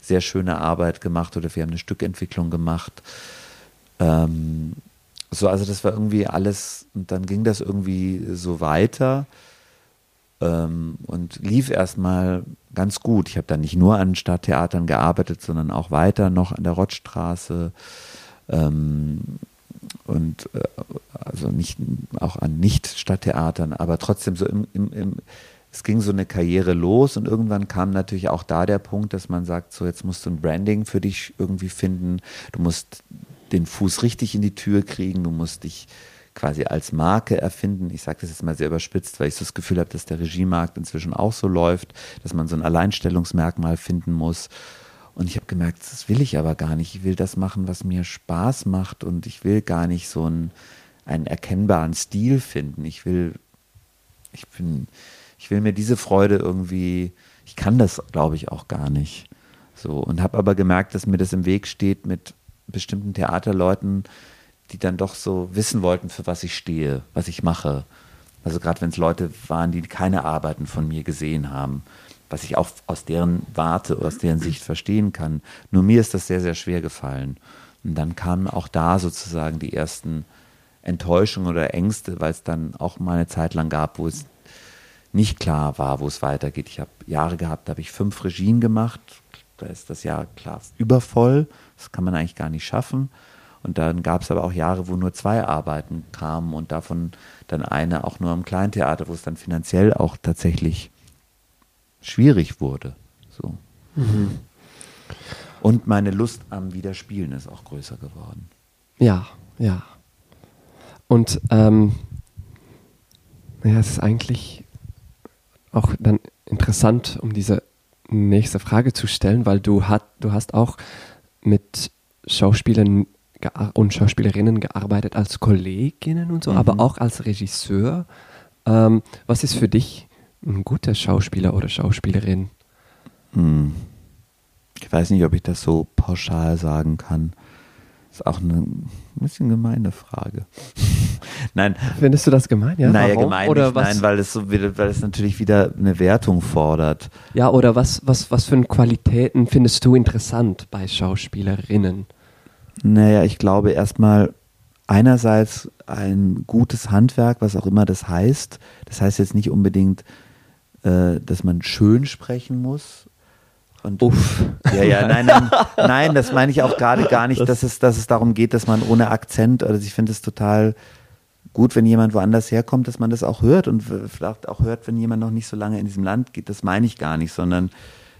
sehr schöne Arbeit gemacht oder wir haben eine Stückentwicklung gemacht. Ähm, so, also das war irgendwie alles und dann ging das irgendwie so weiter ähm, und lief erstmal ganz gut. Ich habe dann nicht nur an Stadttheatern gearbeitet, sondern auch weiter noch an der Rottstraße. Ähm, und äh, also nicht auch an Nicht-Stadttheatern, aber trotzdem so im, im, im, es ging so eine Karriere los und irgendwann kam natürlich auch da der Punkt, dass man sagt, so jetzt musst du ein Branding für dich irgendwie finden, du musst den Fuß richtig in die Tür kriegen, du musst dich quasi als Marke erfinden. Ich sage das jetzt mal sehr überspitzt, weil ich so das Gefühl habe, dass der Regiemarkt inzwischen auch so läuft, dass man so ein Alleinstellungsmerkmal finden muss. Und ich habe gemerkt, das will ich aber gar nicht. Ich will das machen, was mir Spaß macht und ich will gar nicht so einen, einen erkennbaren Stil finden. Ich will, ich bin, ich will mir diese Freude irgendwie, ich kann das, glaube ich, auch gar nicht. So und habe aber gemerkt, dass mir das im Weg steht mit bestimmten Theaterleuten, die dann doch so wissen wollten, für was ich stehe, was ich mache. Also gerade wenn es Leute waren, die keine Arbeiten von mir gesehen haben, was ich auch aus deren Warte, aus deren Sicht verstehen kann. Nur mir ist das sehr, sehr schwer gefallen. Und dann kamen auch da sozusagen die ersten Enttäuschungen oder Ängste, weil es dann auch mal eine Zeit lang gab, wo es nicht klar war, wo es weitergeht. Ich habe Jahre gehabt, da habe ich fünf Regien gemacht. Da ist das Jahr klar übervoll. Das kann man eigentlich gar nicht schaffen. Und dann gab es aber auch Jahre, wo nur zwei Arbeiten kamen und davon dann eine auch nur im Kleintheater, wo es dann finanziell auch tatsächlich schwierig wurde. So. Mhm. Und meine Lust am Wiederspielen ist auch größer geworden. Ja, ja. Und ähm, ja, es ist eigentlich auch dann interessant, um diese nächste Frage zu stellen, weil du, hat, du hast auch mit Schauspielern und Schauspielerinnen gearbeitet als Kolleginnen und so, mhm. aber auch als Regisseur. Ähm, was ist für dich ein guter Schauspieler oder Schauspielerin? Mhm. Ich weiß nicht, ob ich das so pauschal sagen kann. Ist auch eine ein bisschen gemeine Frage. *laughs* nein. Findest du das gemein? Ja, naja, warum? gemein oder nicht, was, nein, weil es so wieder, weil es natürlich wieder eine Wertung fordert. Ja, oder was, was, was für Qualitäten findest du interessant bei Schauspielerinnen? Naja, ich glaube erstmal einerseits ein gutes Handwerk, was auch immer das heißt. Das heißt jetzt nicht unbedingt, äh, dass man schön sprechen muss. Und Uff. Ja, ja, nein, nein, *laughs* nein, das meine ich auch gerade gar nicht, dass es, dass es darum geht, dass man ohne Akzent, also ich finde es total gut, wenn jemand woanders herkommt, dass man das auch hört und vielleicht auch hört, wenn jemand noch nicht so lange in diesem Land geht. Das meine ich gar nicht, sondern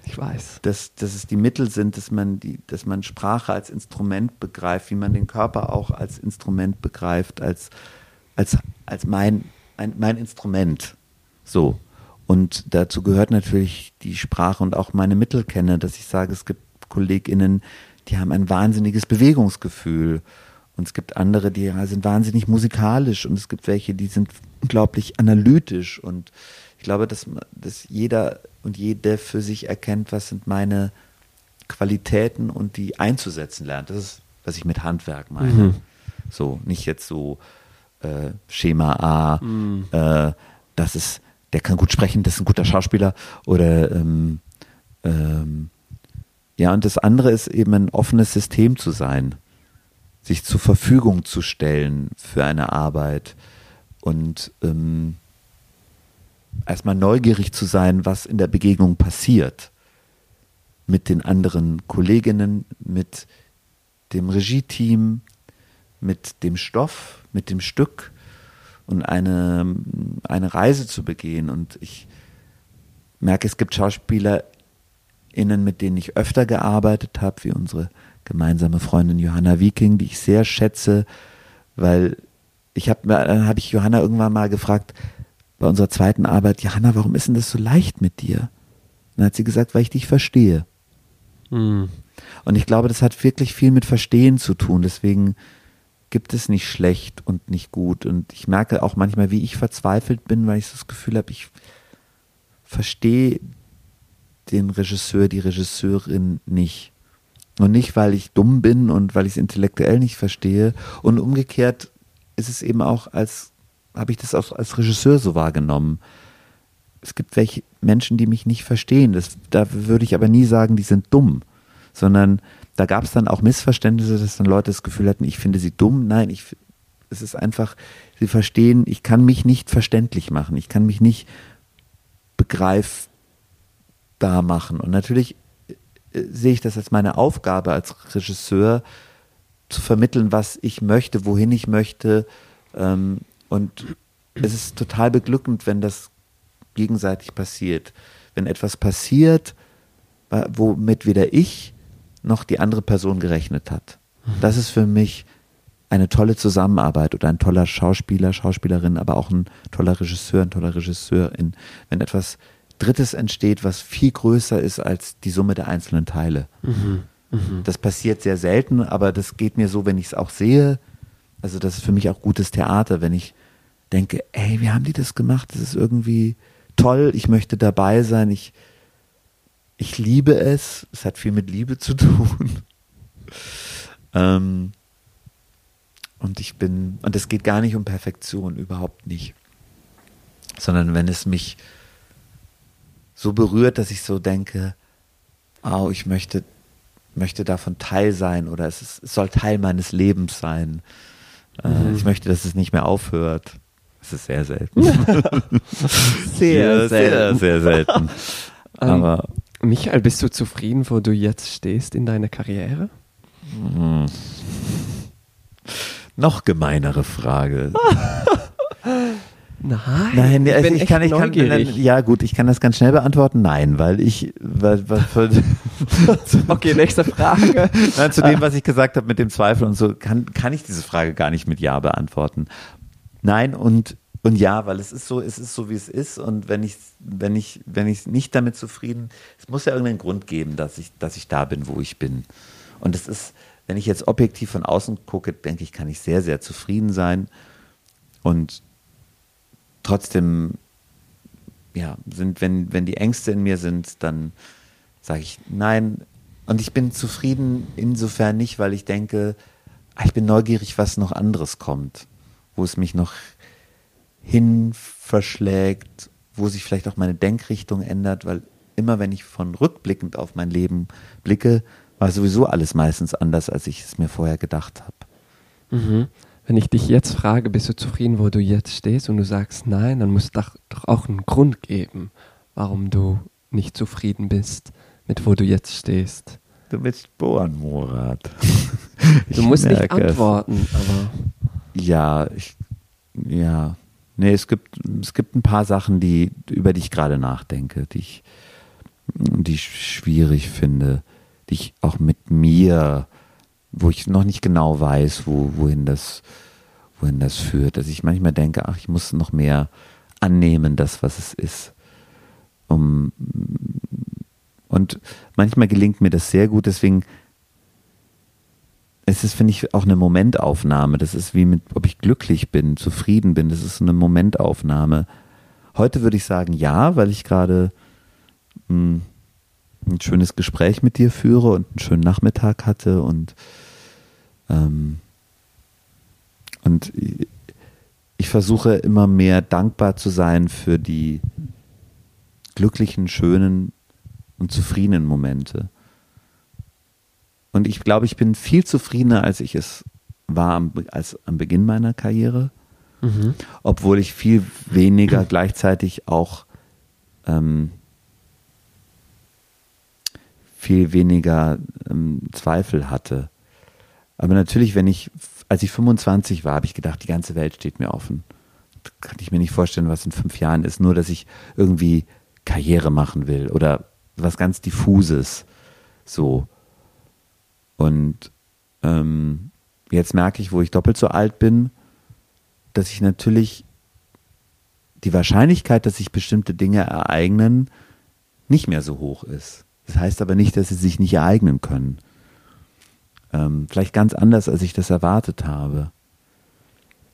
Ich weiß. dass, dass es die Mittel sind, dass man, die, dass man Sprache als Instrument begreift, wie man den Körper auch als Instrument begreift, als, als, als mein, ein, mein Instrument. So. Und dazu gehört natürlich die Sprache und auch meine Mittelkenne, dass ich sage, es gibt KollegInnen, die haben ein wahnsinniges Bewegungsgefühl. Und es gibt andere, die sind wahnsinnig musikalisch. Und es gibt welche, die sind unglaublich analytisch. Und ich glaube, dass, dass jeder und jede für sich erkennt, was sind meine Qualitäten und die einzusetzen lernt. Das ist, was ich mit Handwerk meine. Mhm. So, nicht jetzt so äh, Schema A, äh, das ist, der kann gut sprechen, das ist ein guter Schauspieler oder ähm, ähm, ja, und das andere ist eben ein offenes System zu sein, sich zur Verfügung zu stellen für eine Arbeit und ähm, erstmal neugierig zu sein, was in der Begegnung passiert mit den anderen Kolleginnen, mit dem Regie-Team, mit dem Stoff, mit dem Stück und eine, eine Reise zu begehen. Und ich merke, es gibt SchauspielerInnen, mit denen ich öfter gearbeitet habe, wie unsere gemeinsame Freundin Johanna Viking, die ich sehr schätze, weil ich habe habe ich Johanna irgendwann mal gefragt, bei unserer zweiten Arbeit, Johanna, warum ist denn das so leicht mit dir? Und dann hat sie gesagt, weil ich dich verstehe. Mhm. Und ich glaube, das hat wirklich viel mit Verstehen zu tun. Deswegen gibt es nicht schlecht und nicht gut. Und ich merke auch manchmal, wie ich verzweifelt bin, weil ich das Gefühl habe, ich verstehe den Regisseur, die Regisseurin nicht. Und nicht, weil ich dumm bin und weil ich es intellektuell nicht verstehe. Und umgekehrt ist es eben auch als, habe ich das auch als Regisseur so wahrgenommen. Es gibt welche Menschen, die mich nicht verstehen. Das, da würde ich aber nie sagen, die sind dumm. Sondern da gab es dann auch Missverständnisse, dass dann Leute das Gefühl hatten, ich finde sie dumm. Nein, ich, es ist einfach, sie verstehen, ich kann mich nicht verständlich machen. Ich kann mich nicht begreifbar machen. Und natürlich äh, sehe ich das als meine Aufgabe als Regisseur, zu vermitteln, was ich möchte, wohin ich möchte. Ähm, und es ist total beglückend, wenn das gegenseitig passiert. Wenn etwas passiert, womit weder ich noch die andere Person gerechnet hat. Das ist für mich eine tolle Zusammenarbeit oder ein toller Schauspieler, Schauspielerin, aber auch ein toller Regisseur, ein toller Regisseurin. Wenn etwas Drittes entsteht, was viel größer ist als die Summe der einzelnen Teile. Das passiert sehr selten, aber das geht mir so, wenn ich es auch sehe. Also das ist für mich auch gutes Theater, wenn ich denke, ey, wie haben die das gemacht? Das ist irgendwie toll, ich möchte dabei sein, ich, ich liebe es, es hat viel mit Liebe zu *laughs* tun. ähm, und ich bin, und es geht gar nicht um Perfektion, überhaupt nicht. Sondern wenn es mich so berührt, dass ich so denke, oh, ich möchte, möchte davon Teil sein oder es, ist, es soll Teil meines Lebens sein. Äh, Ich möchte, dass es nicht mehr aufhört. Es ist sehr selten. *laughs* *laughs* Sehr Ja, sehr, sehr selten. *laughs* Ähm, Aber Michael, bist du zufrieden, wo du jetzt stehst in deiner Karriere? noch gemeinere Frage. Nein, Nein, ich also bin ich kann, ich kann, neugierig. ja gut, ich kann das ganz schnell beantworten. Nein, weil ich, weil, weil, weil, *laughs* Okay, nächste Frage. Nein, zu dem, *laughs* was ich gesagt habe mit dem Zweifel und so, kann, kann ich diese Frage gar nicht mit Ja beantworten. Nein und, und ja, weil es ist so, es ist so, wie es ist. Und wenn ich, wenn ich, wenn ich nicht damit zufrieden, es muss ja irgendeinen Grund geben, dass ich, dass ich da bin, wo ich bin. Und es ist, wenn ich jetzt objektiv von außen gucke, denke ich, kann ich sehr, sehr zufrieden sein. Und trotzdem, ja, sind, wenn, wenn die Ängste in mir sind, dann sage ich, nein, Und ich bin zufrieden insofern nicht, weil ich denke, ah, ich bin neugierig, was noch anderes kommt, wo es mich noch hin verschlägt, wo sich vielleicht auch meine Denkrichtung ändert, weil immer wenn ich von rückblickend auf mein Leben blicke, war sowieso alles meistens anders, als ich es mir vorher gedacht habe. Mhm. Wenn ich dich jetzt frage, bist du zufrieden, wo du jetzt stehst und du sagst nein, dann muss es doch, doch auch einen Grund geben, warum du nicht zufrieden bist mit wo du jetzt stehst. Du willst bohren, Murat. *laughs* du musst nicht antworten, aber. Ja, ich, ja. Nee, es gibt, es gibt ein paar Sachen, die, über die ich gerade nachdenke, die ich, die ich schwierig finde, die ich auch mit mir, wo ich noch nicht genau weiß, wo, wohin das, wohin das führt. Dass ich manchmal denke, ach, ich muss noch mehr annehmen, das, was es ist. Um, und manchmal gelingt mir das sehr gut, deswegen es ist, finde ich, auch eine Momentaufnahme. Das ist wie mit, ob ich glücklich bin, zufrieden bin. Das ist eine Momentaufnahme. Heute würde ich sagen, ja, weil ich gerade hm, ein schönes Gespräch mit dir führe und einen schönen Nachmittag hatte und ähm, und ich versuche immer mehr dankbar zu sein für die glücklichen, schönen und zufriedenen Momente. Und ich glaube, ich bin viel zufriedener, als ich es war am, als am Beginn meiner Karriere. Mhm. Obwohl ich viel weniger gleichzeitig auch ähm, viel weniger ähm, Zweifel hatte. Aber natürlich, wenn ich, als ich 25 war, habe ich gedacht, die ganze Welt steht mir offen. Da kann ich mir nicht vorstellen, was in fünf Jahren ist, nur dass ich irgendwie Karriere machen will oder was ganz diffuses. So. Und ähm, jetzt merke ich, wo ich doppelt so alt bin, dass ich natürlich die Wahrscheinlichkeit, dass sich bestimmte Dinge ereignen, nicht mehr so hoch ist. Das heißt aber nicht, dass sie sich nicht ereignen können. Ähm, vielleicht ganz anders, als ich das erwartet habe.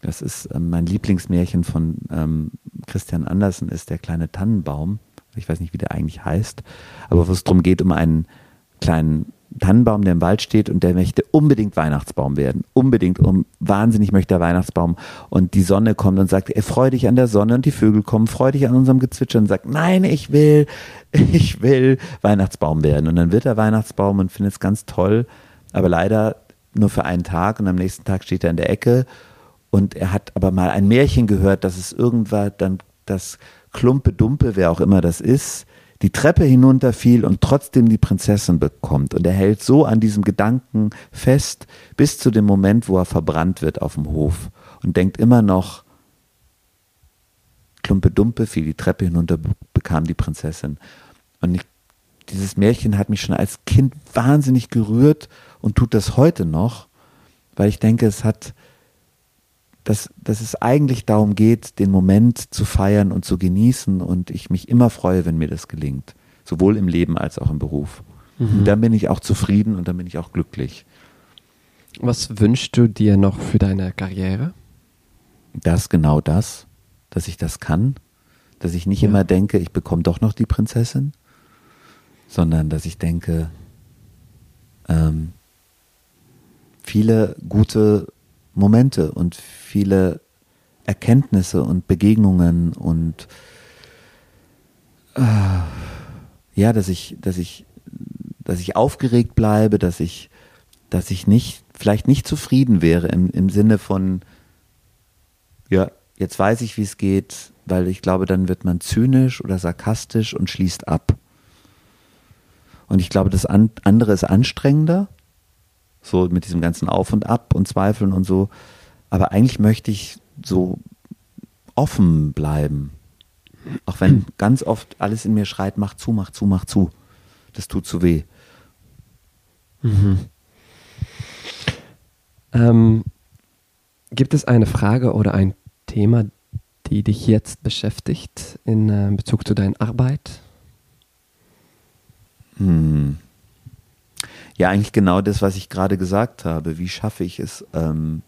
Das ist ähm, mein Lieblingsmärchen von ähm, Christian Andersen, ist der kleine Tannenbaum ich weiß nicht, wie der eigentlich heißt, aber wo es darum geht, um einen kleinen Tannenbaum, der im Wald steht und der möchte unbedingt Weihnachtsbaum werden. Unbedingt, um wahnsinnig möchte der Weihnachtsbaum. Und die Sonne kommt und sagt, ey, freu dich an der Sonne und die Vögel kommen, freu dich an unserem Gezwitscher und sagt, nein, ich will, *laughs* ich will Weihnachtsbaum werden. Und dann wird er Weihnachtsbaum und findet es ganz toll, aber leider nur für einen Tag und am nächsten Tag steht er in der Ecke und er hat aber mal ein Märchen gehört, dass es irgendwann dann das Klumpe Dumpe, wer auch immer das ist, die Treppe hinunterfiel und trotzdem die Prinzessin bekommt. Und er hält so an diesem Gedanken fest, bis zu dem Moment, wo er verbrannt wird auf dem Hof und denkt immer noch, Klumpe Dumpe fiel die Treppe hinunter, bekam die Prinzessin. Und ich, dieses Märchen hat mich schon als Kind wahnsinnig gerührt und tut das heute noch, weil ich denke, es hat dass, dass es eigentlich darum geht, den Moment zu feiern und zu genießen und ich mich immer freue, wenn mir das gelingt. Sowohl im Leben als auch im Beruf. Mhm. Und dann bin ich auch zufrieden und dann bin ich auch glücklich. Was wünschst du dir noch für deine Karriere? Das, genau das, dass ich das kann, dass ich nicht ja. immer denke, ich bekomme doch noch die Prinzessin, sondern dass ich denke, ähm, viele gute Momente und viele Erkenntnisse und Begegnungen und äh, ja, dass ich, dass ich, dass ich aufgeregt bleibe, dass ich, dass ich nicht, vielleicht nicht zufrieden wäre im, im Sinne von, ja, jetzt weiß ich, wie es geht, weil ich glaube, dann wird man zynisch oder sarkastisch und schließt ab. Und ich glaube, das andere ist anstrengender so mit diesem ganzen Auf und Ab und Zweifeln und so. Aber eigentlich möchte ich so offen bleiben. Auch wenn *clears throat* ganz oft alles in mir schreit, mach zu, mach zu, mach zu. Das tut zu weh. Mhm. Ähm, gibt es eine Frage oder ein Thema, die dich jetzt beschäftigt in äh, Bezug zu deiner Arbeit? Hm. Ja, eigentlich genau das, was ich gerade gesagt habe. Wie schaffe ich es, ähm,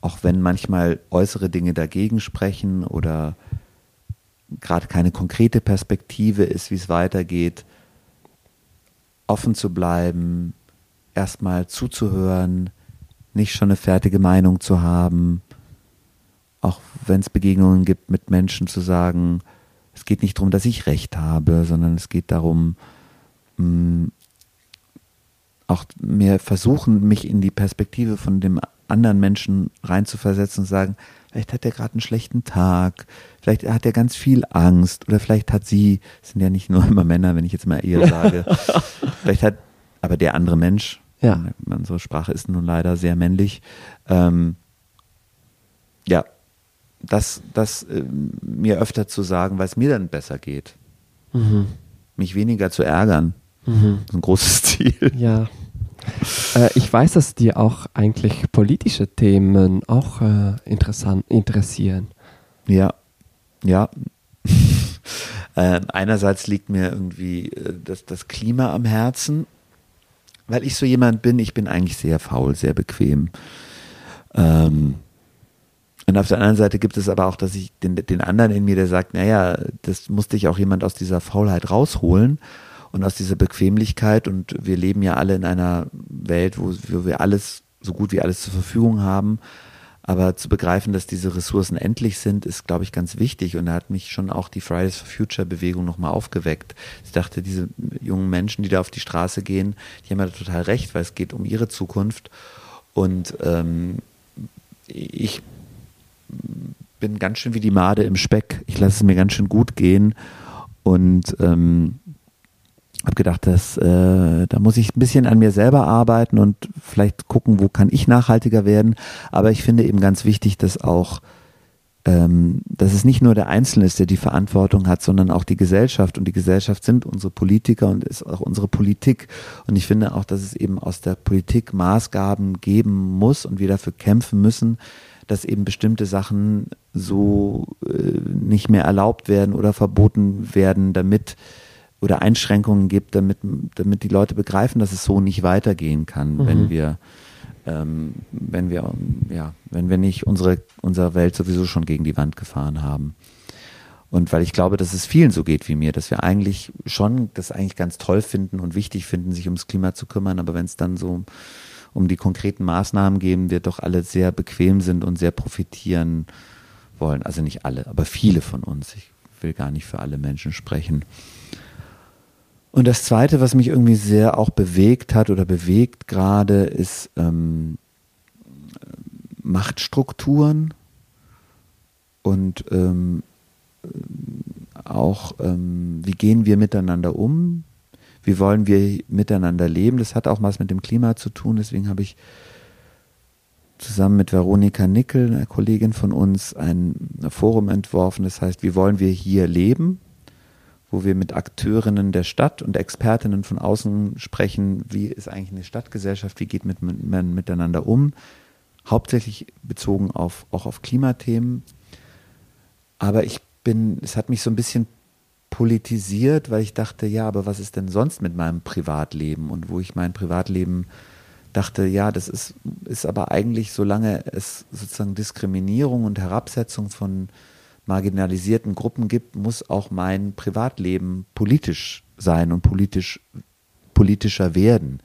auch wenn manchmal äußere Dinge dagegen sprechen oder gerade keine konkrete Perspektive ist, wie es weitergeht, offen zu bleiben, erstmal zuzuhören, nicht schon eine fertige Meinung zu haben, auch wenn es Begegnungen gibt mit Menschen zu sagen, es geht nicht darum, dass ich recht habe, sondern es geht darum, mm, auch mir versuchen, mich in die Perspektive von dem anderen Menschen reinzuversetzen und sagen, vielleicht hat er gerade einen schlechten Tag, vielleicht hat er ganz viel Angst oder vielleicht hat sie, es sind ja nicht nur *laughs* immer Männer, wenn ich jetzt mal eher sage, *laughs* vielleicht hat aber der andere Mensch, Ja. unsere Sprache ist nun leider sehr männlich, ähm, ja, das, das äh, mir öfter zu sagen, weil es mir dann besser geht, Mhm. mich weniger zu ärgern, Mhm. ist ein großes *laughs* Ziel. Ja. Äh, ich weiß, dass dir auch eigentlich politische Themen auch äh, interessant interessieren. Ja, ja. *laughs* ähm, einerseits liegt mir irgendwie äh, das, das Klima am Herzen, weil ich so jemand bin, ich bin eigentlich sehr faul, sehr bequem. Ähm, und auf der anderen Seite gibt es aber auch, dass ich den, den anderen in mir, der sagt, naja, das musste ich auch jemand aus dieser Faulheit rausholen und aus dieser Bequemlichkeit. Und wir leben ja alle in einer Welt, wo, wir alles, so gut wie alles zur Verfügung haben. Aber zu begreifen, dass diese Ressourcen endlich sind, ist, glaube ich, ganz wichtig. Und da hat mich schon auch die Fridays for Future Bewegung nochmal aufgeweckt. Ich dachte, diese jungen Menschen, die da auf die Straße gehen, die haben ja total recht, weil es geht um ihre Zukunft. Und ähm, ich bin ganz schön wie die Made im Speck. Ich lasse es mir ganz schön gut gehen und ähm, habe gedacht, dass, äh, da muss ich ein bisschen an mir selber arbeiten und vielleicht gucken, wo kann ich nachhaltiger werden. Aber ich finde eben ganz wichtig, dass auch, ähm, dass es nicht nur der Einzelne ist, der die Verantwortung hat, sondern auch die Gesellschaft. Und die Gesellschaft sind unsere Politiker und ist auch unsere Politik. Und ich finde auch, dass es eben aus der Politik Maßgaben geben muss und wir dafür kämpfen müssen, dass eben bestimmte Sachen so äh, nicht mehr erlaubt werden oder verboten werden, damit oder Einschränkungen gibt, damit, damit die Leute begreifen, dass es so nicht weitergehen kann, Mhm. wenn wir ähm, wenn wir ja, wenn wir nicht unsere unsere Welt sowieso schon gegen die Wand gefahren haben. Und weil ich glaube, dass es vielen so geht wie mir, dass wir eigentlich schon das eigentlich ganz toll finden und wichtig finden, sich ums Klima zu kümmern, aber wenn es dann so um die konkreten Maßnahmen gehen, wir doch alle sehr bequem sind und sehr profitieren wollen. Also nicht alle, aber viele von uns. Ich will gar nicht für alle Menschen sprechen. Und das Zweite, was mich irgendwie sehr auch bewegt hat oder bewegt gerade, ist ähm, Machtstrukturen und ähm, auch, ähm, wie gehen wir miteinander um? Wie wollen wir miteinander leben? Das hat auch was mit dem Klima zu tun. Deswegen habe ich zusammen mit Veronika Nickel, einer Kollegin von uns, ein Forum entworfen. Das heißt, wie wollen wir hier leben? Wo wir mit Akteurinnen der Stadt und Expertinnen von außen sprechen, wie ist eigentlich eine Stadtgesellschaft, wie geht mit, man miteinander um? Hauptsächlich bezogen auf, auch auf Klimathemen. Aber ich bin, es hat mich so ein bisschen politisiert, weil ich dachte, ja, aber was ist denn sonst mit meinem Privatleben? Und wo ich mein Privatleben dachte, ja, das ist, ist aber eigentlich, solange es sozusagen Diskriminierung und Herabsetzung von marginalisierten Gruppen gibt, muss auch mein Privatleben politisch sein und politisch, politischer werden.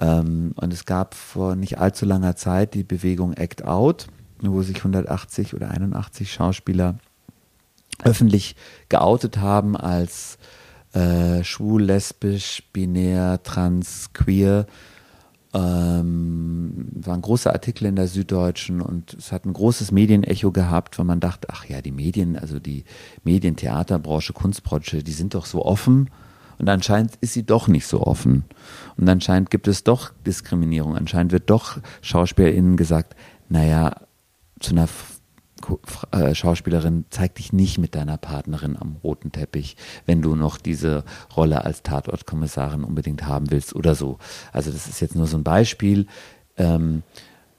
Ähm, und es gab vor nicht allzu langer Zeit die Bewegung Act Out, wo sich 180 oder 81 Schauspieler öffentlich geoutet haben als äh, schwul, lesbisch, binär, trans, queer. Ähm, war ein großer Artikel in der Süddeutschen und es hat ein großes Medienecho gehabt, weil man dachte, ach ja, die Medien, also die Medien, Theaterbranche, Kunstbranche, die sind doch so offen. Und anscheinend ist sie doch nicht so offen. Und anscheinend gibt es doch Diskriminierung. Anscheinend wird doch SchauspielerInnen gesagt, naja, zu einer Schauspielerin, zeig dich nicht mit deiner Partnerin am roten Teppich, wenn du noch diese Rolle als Tatortkommissarin unbedingt haben willst oder so. Also das ist jetzt nur so ein Beispiel. Ähm,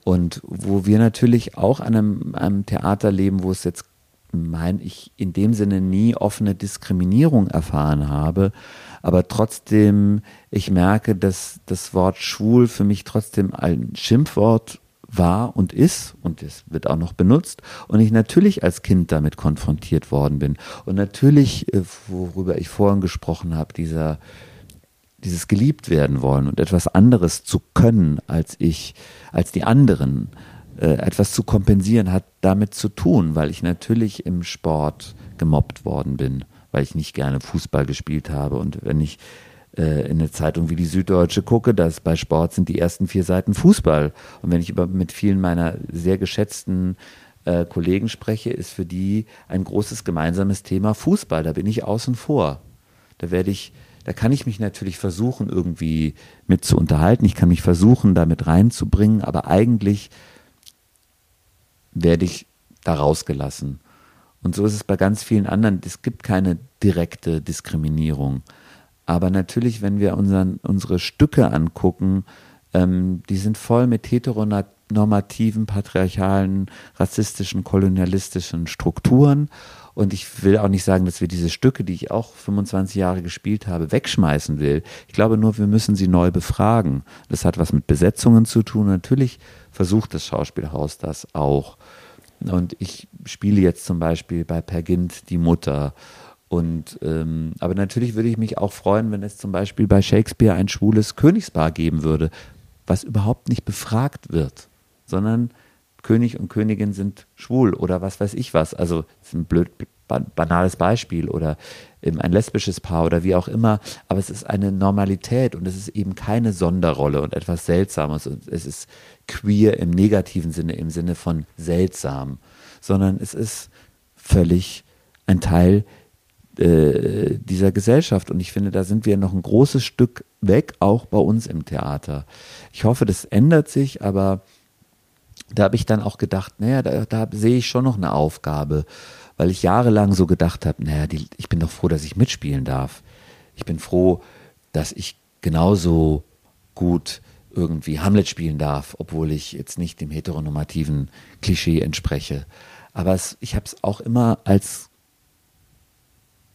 und wo wir natürlich auch an einem, einem Theater leben, wo es jetzt meine ich, in dem Sinne nie offene Diskriminierung erfahren habe, aber trotzdem ich merke, dass das Wort schwul für mich trotzdem ein Schimpfwort war und ist und es wird auch noch benutzt und ich natürlich als Kind damit konfrontiert worden bin und natürlich, worüber ich vorhin gesprochen habe, dieser dieses geliebt werden wollen und etwas anderes zu können als ich, als die anderen, äh, etwas zu kompensieren, hat damit zu tun, weil ich natürlich im Sport gemobbt worden bin, weil ich nicht gerne Fußball gespielt habe. Und wenn ich äh, in eine Zeitung wie die Süddeutsche gucke, dass bei Sport sind die ersten vier Seiten Fußball. Und wenn ich über, mit vielen meiner sehr geschätzten äh, Kollegen spreche, ist für die ein großes gemeinsames Thema Fußball. Da bin ich außen vor. Da werde ich, da kann ich mich natürlich versuchen, irgendwie mit zu unterhalten. Ich kann mich versuchen, damit reinzubringen, aber eigentlich werde ich da rausgelassen. Und so ist es bei ganz vielen anderen. Es gibt keine direkte Diskriminierung. Aber natürlich, wenn wir unseren, unsere Stücke angucken, ähm, die sind voll mit heteronormativen, patriarchalen, rassistischen, kolonialistischen Strukturen. Und ich will auch nicht sagen, dass wir diese Stücke, die ich auch 25 Jahre gespielt habe, wegschmeißen will. Ich glaube nur, wir müssen sie neu befragen. Das hat was mit Besetzungen zu tun. Natürlich versucht das Schauspielhaus das auch. Und ich spiele jetzt zum Beispiel bei Per Gint die Mutter. Und ähm, aber natürlich würde ich mich auch freuen, wenn es zum Beispiel bei Shakespeare ein schwules Königspaar geben würde, was überhaupt nicht befragt wird, sondern König und Königin sind schwul oder was weiß ich was. Also das ist ein blöd banales Beispiel oder ein lesbisches Paar oder wie auch immer, aber es ist eine Normalität und es ist eben keine Sonderrolle und etwas Seltsames und es ist queer im negativen Sinne, im Sinne von seltsam, sondern es ist völlig ein Teil äh, dieser Gesellschaft und ich finde, da sind wir noch ein großes Stück weg, auch bei uns im Theater. Ich hoffe, das ändert sich, aber da habe ich dann auch gedacht, naja, da, da sehe ich schon noch eine Aufgabe weil ich jahrelang so gedacht habe, naja, die, ich bin doch froh, dass ich mitspielen darf. Ich bin froh, dass ich genauso gut irgendwie Hamlet spielen darf, obwohl ich jetzt nicht dem heteronormativen Klischee entspreche. Aber es, ich habe es auch immer als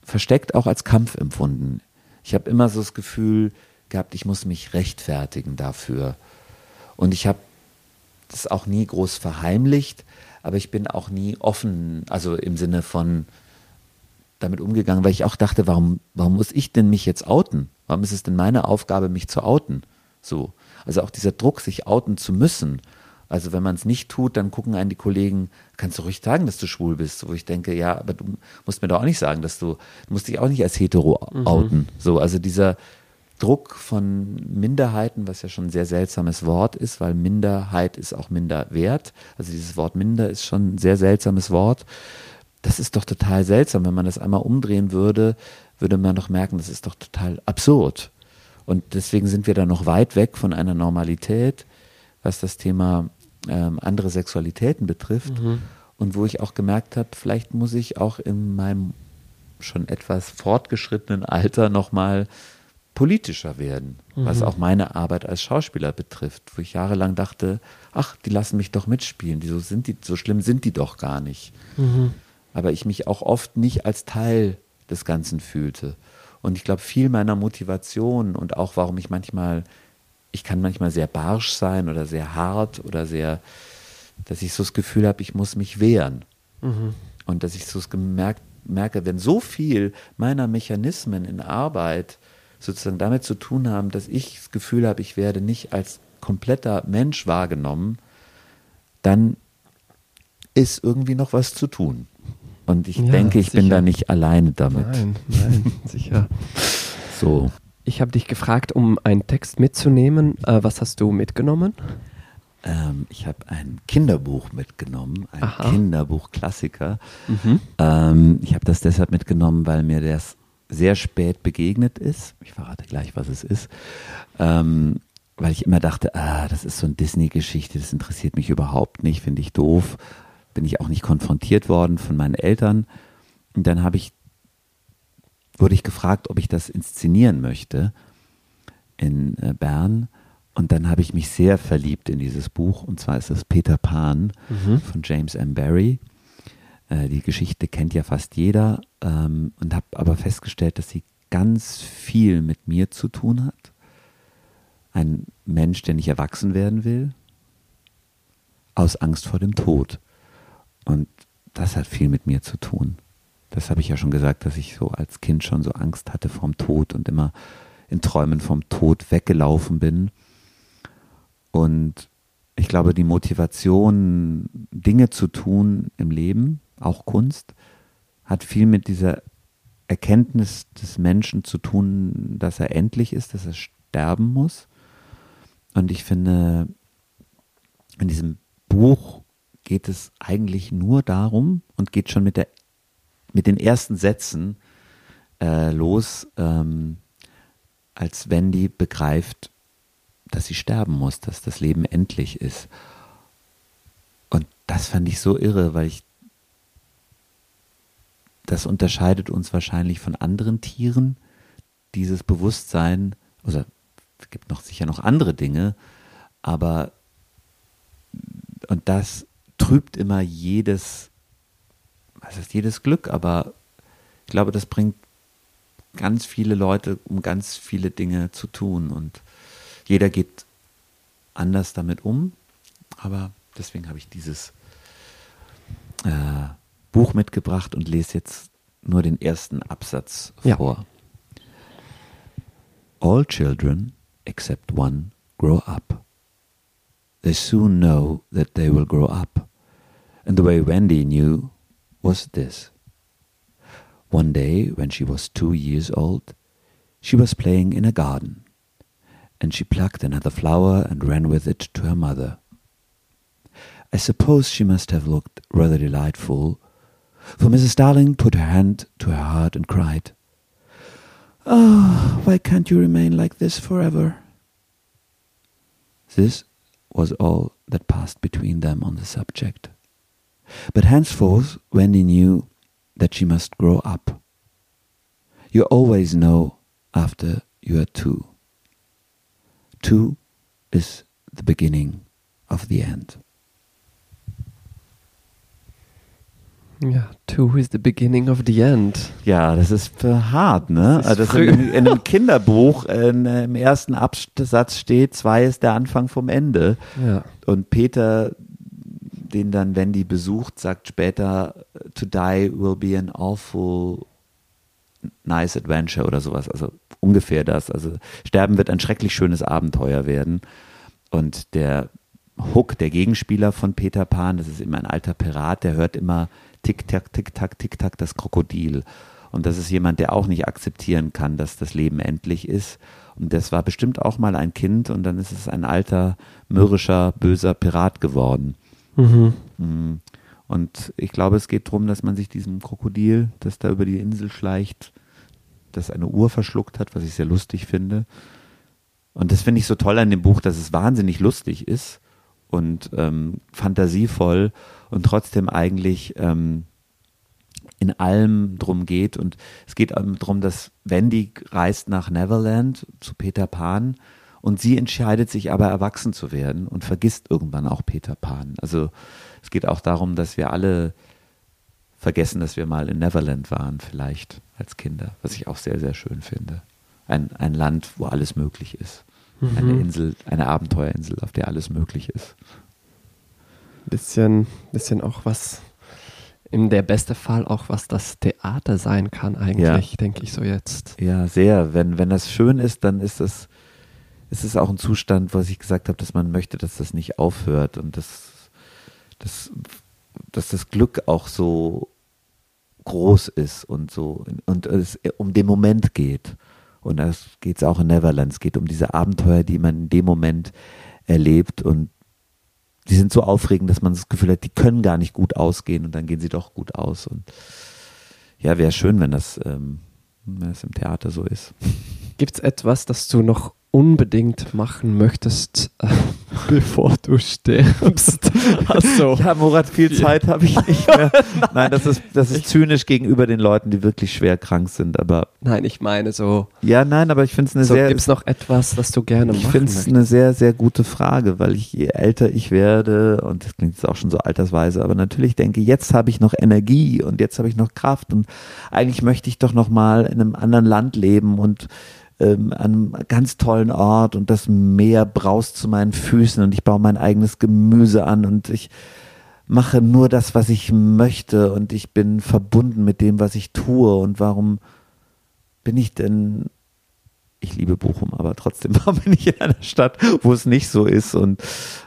versteckt auch als Kampf empfunden. Ich habe immer so das Gefühl gehabt, ich muss mich rechtfertigen dafür. Und ich habe das auch nie groß verheimlicht, aber ich bin auch nie offen, also im Sinne von damit umgegangen, weil ich auch dachte, warum, warum muss ich denn mich jetzt outen? Warum ist es denn meine Aufgabe, mich zu outen? So. Also auch dieser Druck, sich outen zu müssen. Also wenn man es nicht tut, dann gucken einen die Kollegen, kannst du ruhig sagen, dass du schwul bist, wo ich denke, ja, aber du musst mir doch auch nicht sagen, dass du, du musst dich auch nicht als hetero mhm. outen. So, also dieser, Druck von Minderheiten, was ja schon ein sehr seltsames Wort ist, weil Minderheit ist auch Minderwert. Also dieses Wort Minder ist schon ein sehr seltsames Wort. Das ist doch total seltsam. Wenn man das einmal umdrehen würde, würde man doch merken, das ist doch total absurd. Und deswegen sind wir da noch weit weg von einer Normalität, was das Thema ähm, andere Sexualitäten betrifft. Mhm. Und wo ich auch gemerkt habe, vielleicht muss ich auch in meinem schon etwas fortgeschrittenen Alter nochmal mal politischer werden, mhm. was auch meine Arbeit als Schauspieler betrifft, wo ich jahrelang dachte, ach, die lassen mich doch mitspielen, die, so, sind die, so schlimm sind die doch gar nicht. Mhm. Aber ich mich auch oft nicht als Teil des Ganzen fühlte. Und ich glaube, viel meiner Motivation und auch warum ich manchmal, ich kann manchmal sehr barsch sein oder sehr hart oder sehr, dass ich so das Gefühl habe, ich muss mich wehren. Mhm. Und dass ich so gemerkt, merke, wenn so viel meiner Mechanismen in Arbeit sozusagen damit zu tun haben, dass ich das Gefühl habe, ich werde nicht als kompletter Mensch wahrgenommen, dann ist irgendwie noch was zu tun. Und ich ja, denke, ich sicher. bin da nicht alleine damit. Nein, nein, sicher. *laughs* So. Ich habe dich gefragt, um einen Text mitzunehmen. Äh, was hast du mitgenommen? Ähm, ich habe ein Kinderbuch mitgenommen, ein Aha. Kinderbuchklassiker. Mhm. Ähm, ich habe das deshalb mitgenommen, weil mir das sehr spät begegnet ist. Ich verrate gleich, was es ist. Ähm, weil ich immer dachte, ah, das ist so eine Disney-Geschichte, das interessiert mich überhaupt nicht, finde ich doof. Bin ich auch nicht konfrontiert worden von meinen Eltern. Und dann habe ich, wurde ich gefragt, ob ich das inszenieren möchte in äh, Bern. Und dann habe ich mich sehr verliebt in dieses Buch. Und zwar ist es Peter Pan mhm. von James M. Barry. Äh, die Geschichte kennt ja fast jeder ähm, und habe aber festgestellt, dass sie ganz viel mit mir zu tun hat. Ein Mensch, der nicht erwachsen werden will, aus Angst vor dem Tod. Und das hat viel mit mir zu tun. Das habe ich ja schon gesagt, dass ich so als Kind schon so Angst hatte vorm Tod und immer in Träumen vom Tod weggelaufen bin. Und ich glaube, die Motivation, Dinge zu tun im Leben, auch Kunst, hat viel mit dieser Erkenntnis des Menschen zu tun, dass er endlich ist, dass er sterben muss. Und ich finde, in diesem Buch geht es eigentlich nur darum und geht schon mit, der, mit den ersten Sätzen äh, los, ähm, als Wendy begreift, dass sie sterben muss, dass das Leben endlich ist. Und das fand ich so irre, weil ich das unterscheidet uns wahrscheinlich von anderen Tieren, dieses Bewusstsein, oder es gibt noch sicher noch andere Dinge, aber und das trübt immer jedes, was heißt jedes Glück, aber ich glaube, das bringt ganz viele Leute, um ganz viele Dinge zu tun und jeder geht anders damit um, aber deswegen habe ich dieses äh, Buch mitgebracht und lese jetzt nur den ersten Absatz Ja. vor. All children, except one, grow up. They soon know that they will grow up. And the way Wendy knew was this. One day, when she was two years old, she was playing in a garden, and she plucked another flower and ran with it to her mother. I suppose she must have looked rather delightful, for Mrs. Darling put her hand to her heart and cried, Oh, why can't you remain like this forever? This was all that passed between them on the subject. But henceforth, Wendy knew that she must grow up. You always know after you are two. Two is the beginning of the end. Ja, two is the beginning of the end. Ja, das ist hart, ne? Das Also das in, *laughs* in einem Kinderbuch in, äh, im ersten Absatz steht, zwei ist der Anfang vom Ende. Ja. Und Peter, den dann Wendy besucht, sagt später, to die will be an awful nice adventure oder sowas. Also ungefähr das. Also sterben wird ein schrecklich schönes Abenteuer werden. Und der Hook, der Gegenspieler von Peter Pan, das ist immer ein alter Pirat, der hört immer Tick-Tack, Tick-Tack, Tick-Tack, das Krokodil. Und das ist jemand, der auch nicht akzeptieren kann, dass das Leben endlich ist. Und das war bestimmt auch mal ein Kind und dann ist es ein alter, mürrischer, böser Pirat geworden. Mhm. Und ich glaube, es geht darum, dass man sich diesem Krokodil, das da über die Insel schleicht, das eine Uhr verschluckt hat, was ich sehr lustig finde. Und das finde ich so toll an dem Buch, dass es wahnsinnig lustig ist und ähm, fantasievoll und trotzdem eigentlich ähm, in allem drum geht. Und es geht darum, dass Wendy reist nach Neverland zu Peter Pan und sie entscheidet sich aber erwachsen zu werden und vergisst irgendwann auch Peter Pan. Also es geht auch darum, dass wir alle vergessen, dass wir mal in Neverland waren, vielleicht als Kinder, was ich auch sehr, sehr schön finde. Ein, ein Land, wo alles möglich ist. Eine Mhm. Insel, eine Abenteuerinsel, auf der alles möglich ist. Bisschen, bisschen auch was, in der beste Fall auch was das Theater sein kann eigentlich, denke ich so jetzt. Ja, sehr. Wenn, wenn das schön ist, dann ist es, ist auch ein Zustand, was ich gesagt habe, dass man möchte, dass das nicht aufhört und dass, dass, dass das Glück auch so groß ist und so und es um den Moment geht. Und das geht es auch in Neverland. Es geht um diese Abenteuer, die man in dem Moment erlebt und die sind so aufregend, dass man das Gefühl hat, die können gar nicht gut ausgehen und dann gehen sie doch gut aus. Und ja, wäre schön, wenn das, ähm, wenn das im Theater so ist. Gibt es etwas, das du noch unbedingt machen möchtest, äh, *laughs* bevor du stirbst? *laughs* Also, Ja, Murat, viel Zeit habe ich nicht mehr. *laughs* Nein, das ist, das ist zynisch gegenüber den Leuten, die wirklich schwer krank sind. Aber nein, ich meine so, ja, nein, aber ich finde es eine so sehr, gibt es noch etwas, das du gerne ich machen finde es eine sehr, sehr gute Frage, weil ich je älter ich werde und das klingt jetzt auch schon so altersweise, aber natürlich denke, jetzt habe ich noch Energie und jetzt habe ich noch Kraft und eigentlich möchte ich doch noch mal in einem anderen Land leben und ähm, an einem ganz tollen Ort und das Meer braust zu meinen Füßen und ich baue mein eigenes Gemüse an und ich mache nur das, was ich möchte und ich bin verbunden mit dem, was ich tue. Und warum bin ich denn ich liebe Bochum, aber trotzdem, *laughs* warum bin ich in einer Stadt, wo es nicht so ist? Und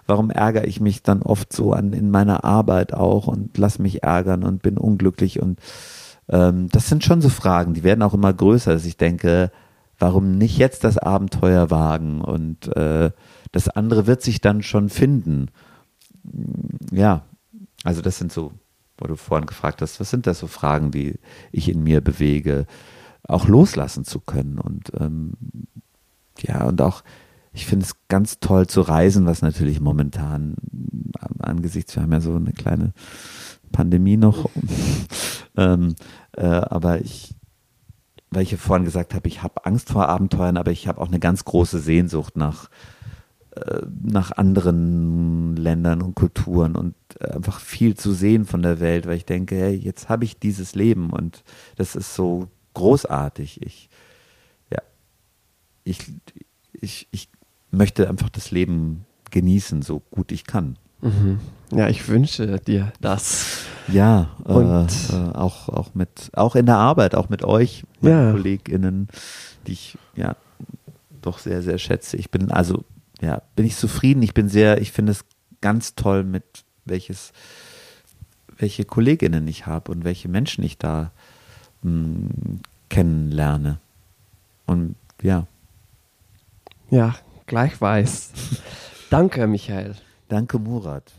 warum ärgere ich mich dann oft so an in meiner Arbeit auch und lass mich ärgern und bin unglücklich? Und ähm, das sind schon so Fragen, die werden auch immer größer, dass ich denke, warum nicht jetzt das Abenteuer wagen und äh, das andere wird sich dann schon finden. Ja, also das sind so, wo du vorhin gefragt hast, was sind das so Fragen, die ich in mir bewege? auch loslassen zu können. Und ähm, ja, und auch, ich finde es ganz toll zu reisen, was natürlich momentan angesichts, wir haben ja so eine kleine Pandemie noch, *laughs* ähm, äh, aber ich, weil ich ja vorhin gesagt habe, ich habe Angst vor Abenteuern, aber ich habe auch eine ganz große Sehnsucht nach, äh, nach anderen Ländern und Kulturen und einfach viel zu sehen von der Welt, weil ich denke, hey, jetzt habe ich dieses Leben und das ist so großartig. Ich, ja, ich, ich, ich möchte einfach das Leben genießen, so gut ich kann. Mhm. Ja, ich wünsche dir das. Ja, und äh, äh, auch, auch mit, auch in der Arbeit, auch mit euch, ja. KollegInnen, die ich ja doch sehr, sehr schätze. Ich bin also, ja, bin ich zufrieden. Ich bin sehr, ich finde es ganz toll, mit welches, welche KollegInnen ich habe und welche Menschen ich da kennenlerne. Und ja. Ja, gleichfalls. Danke, Michael. Danke, Murat.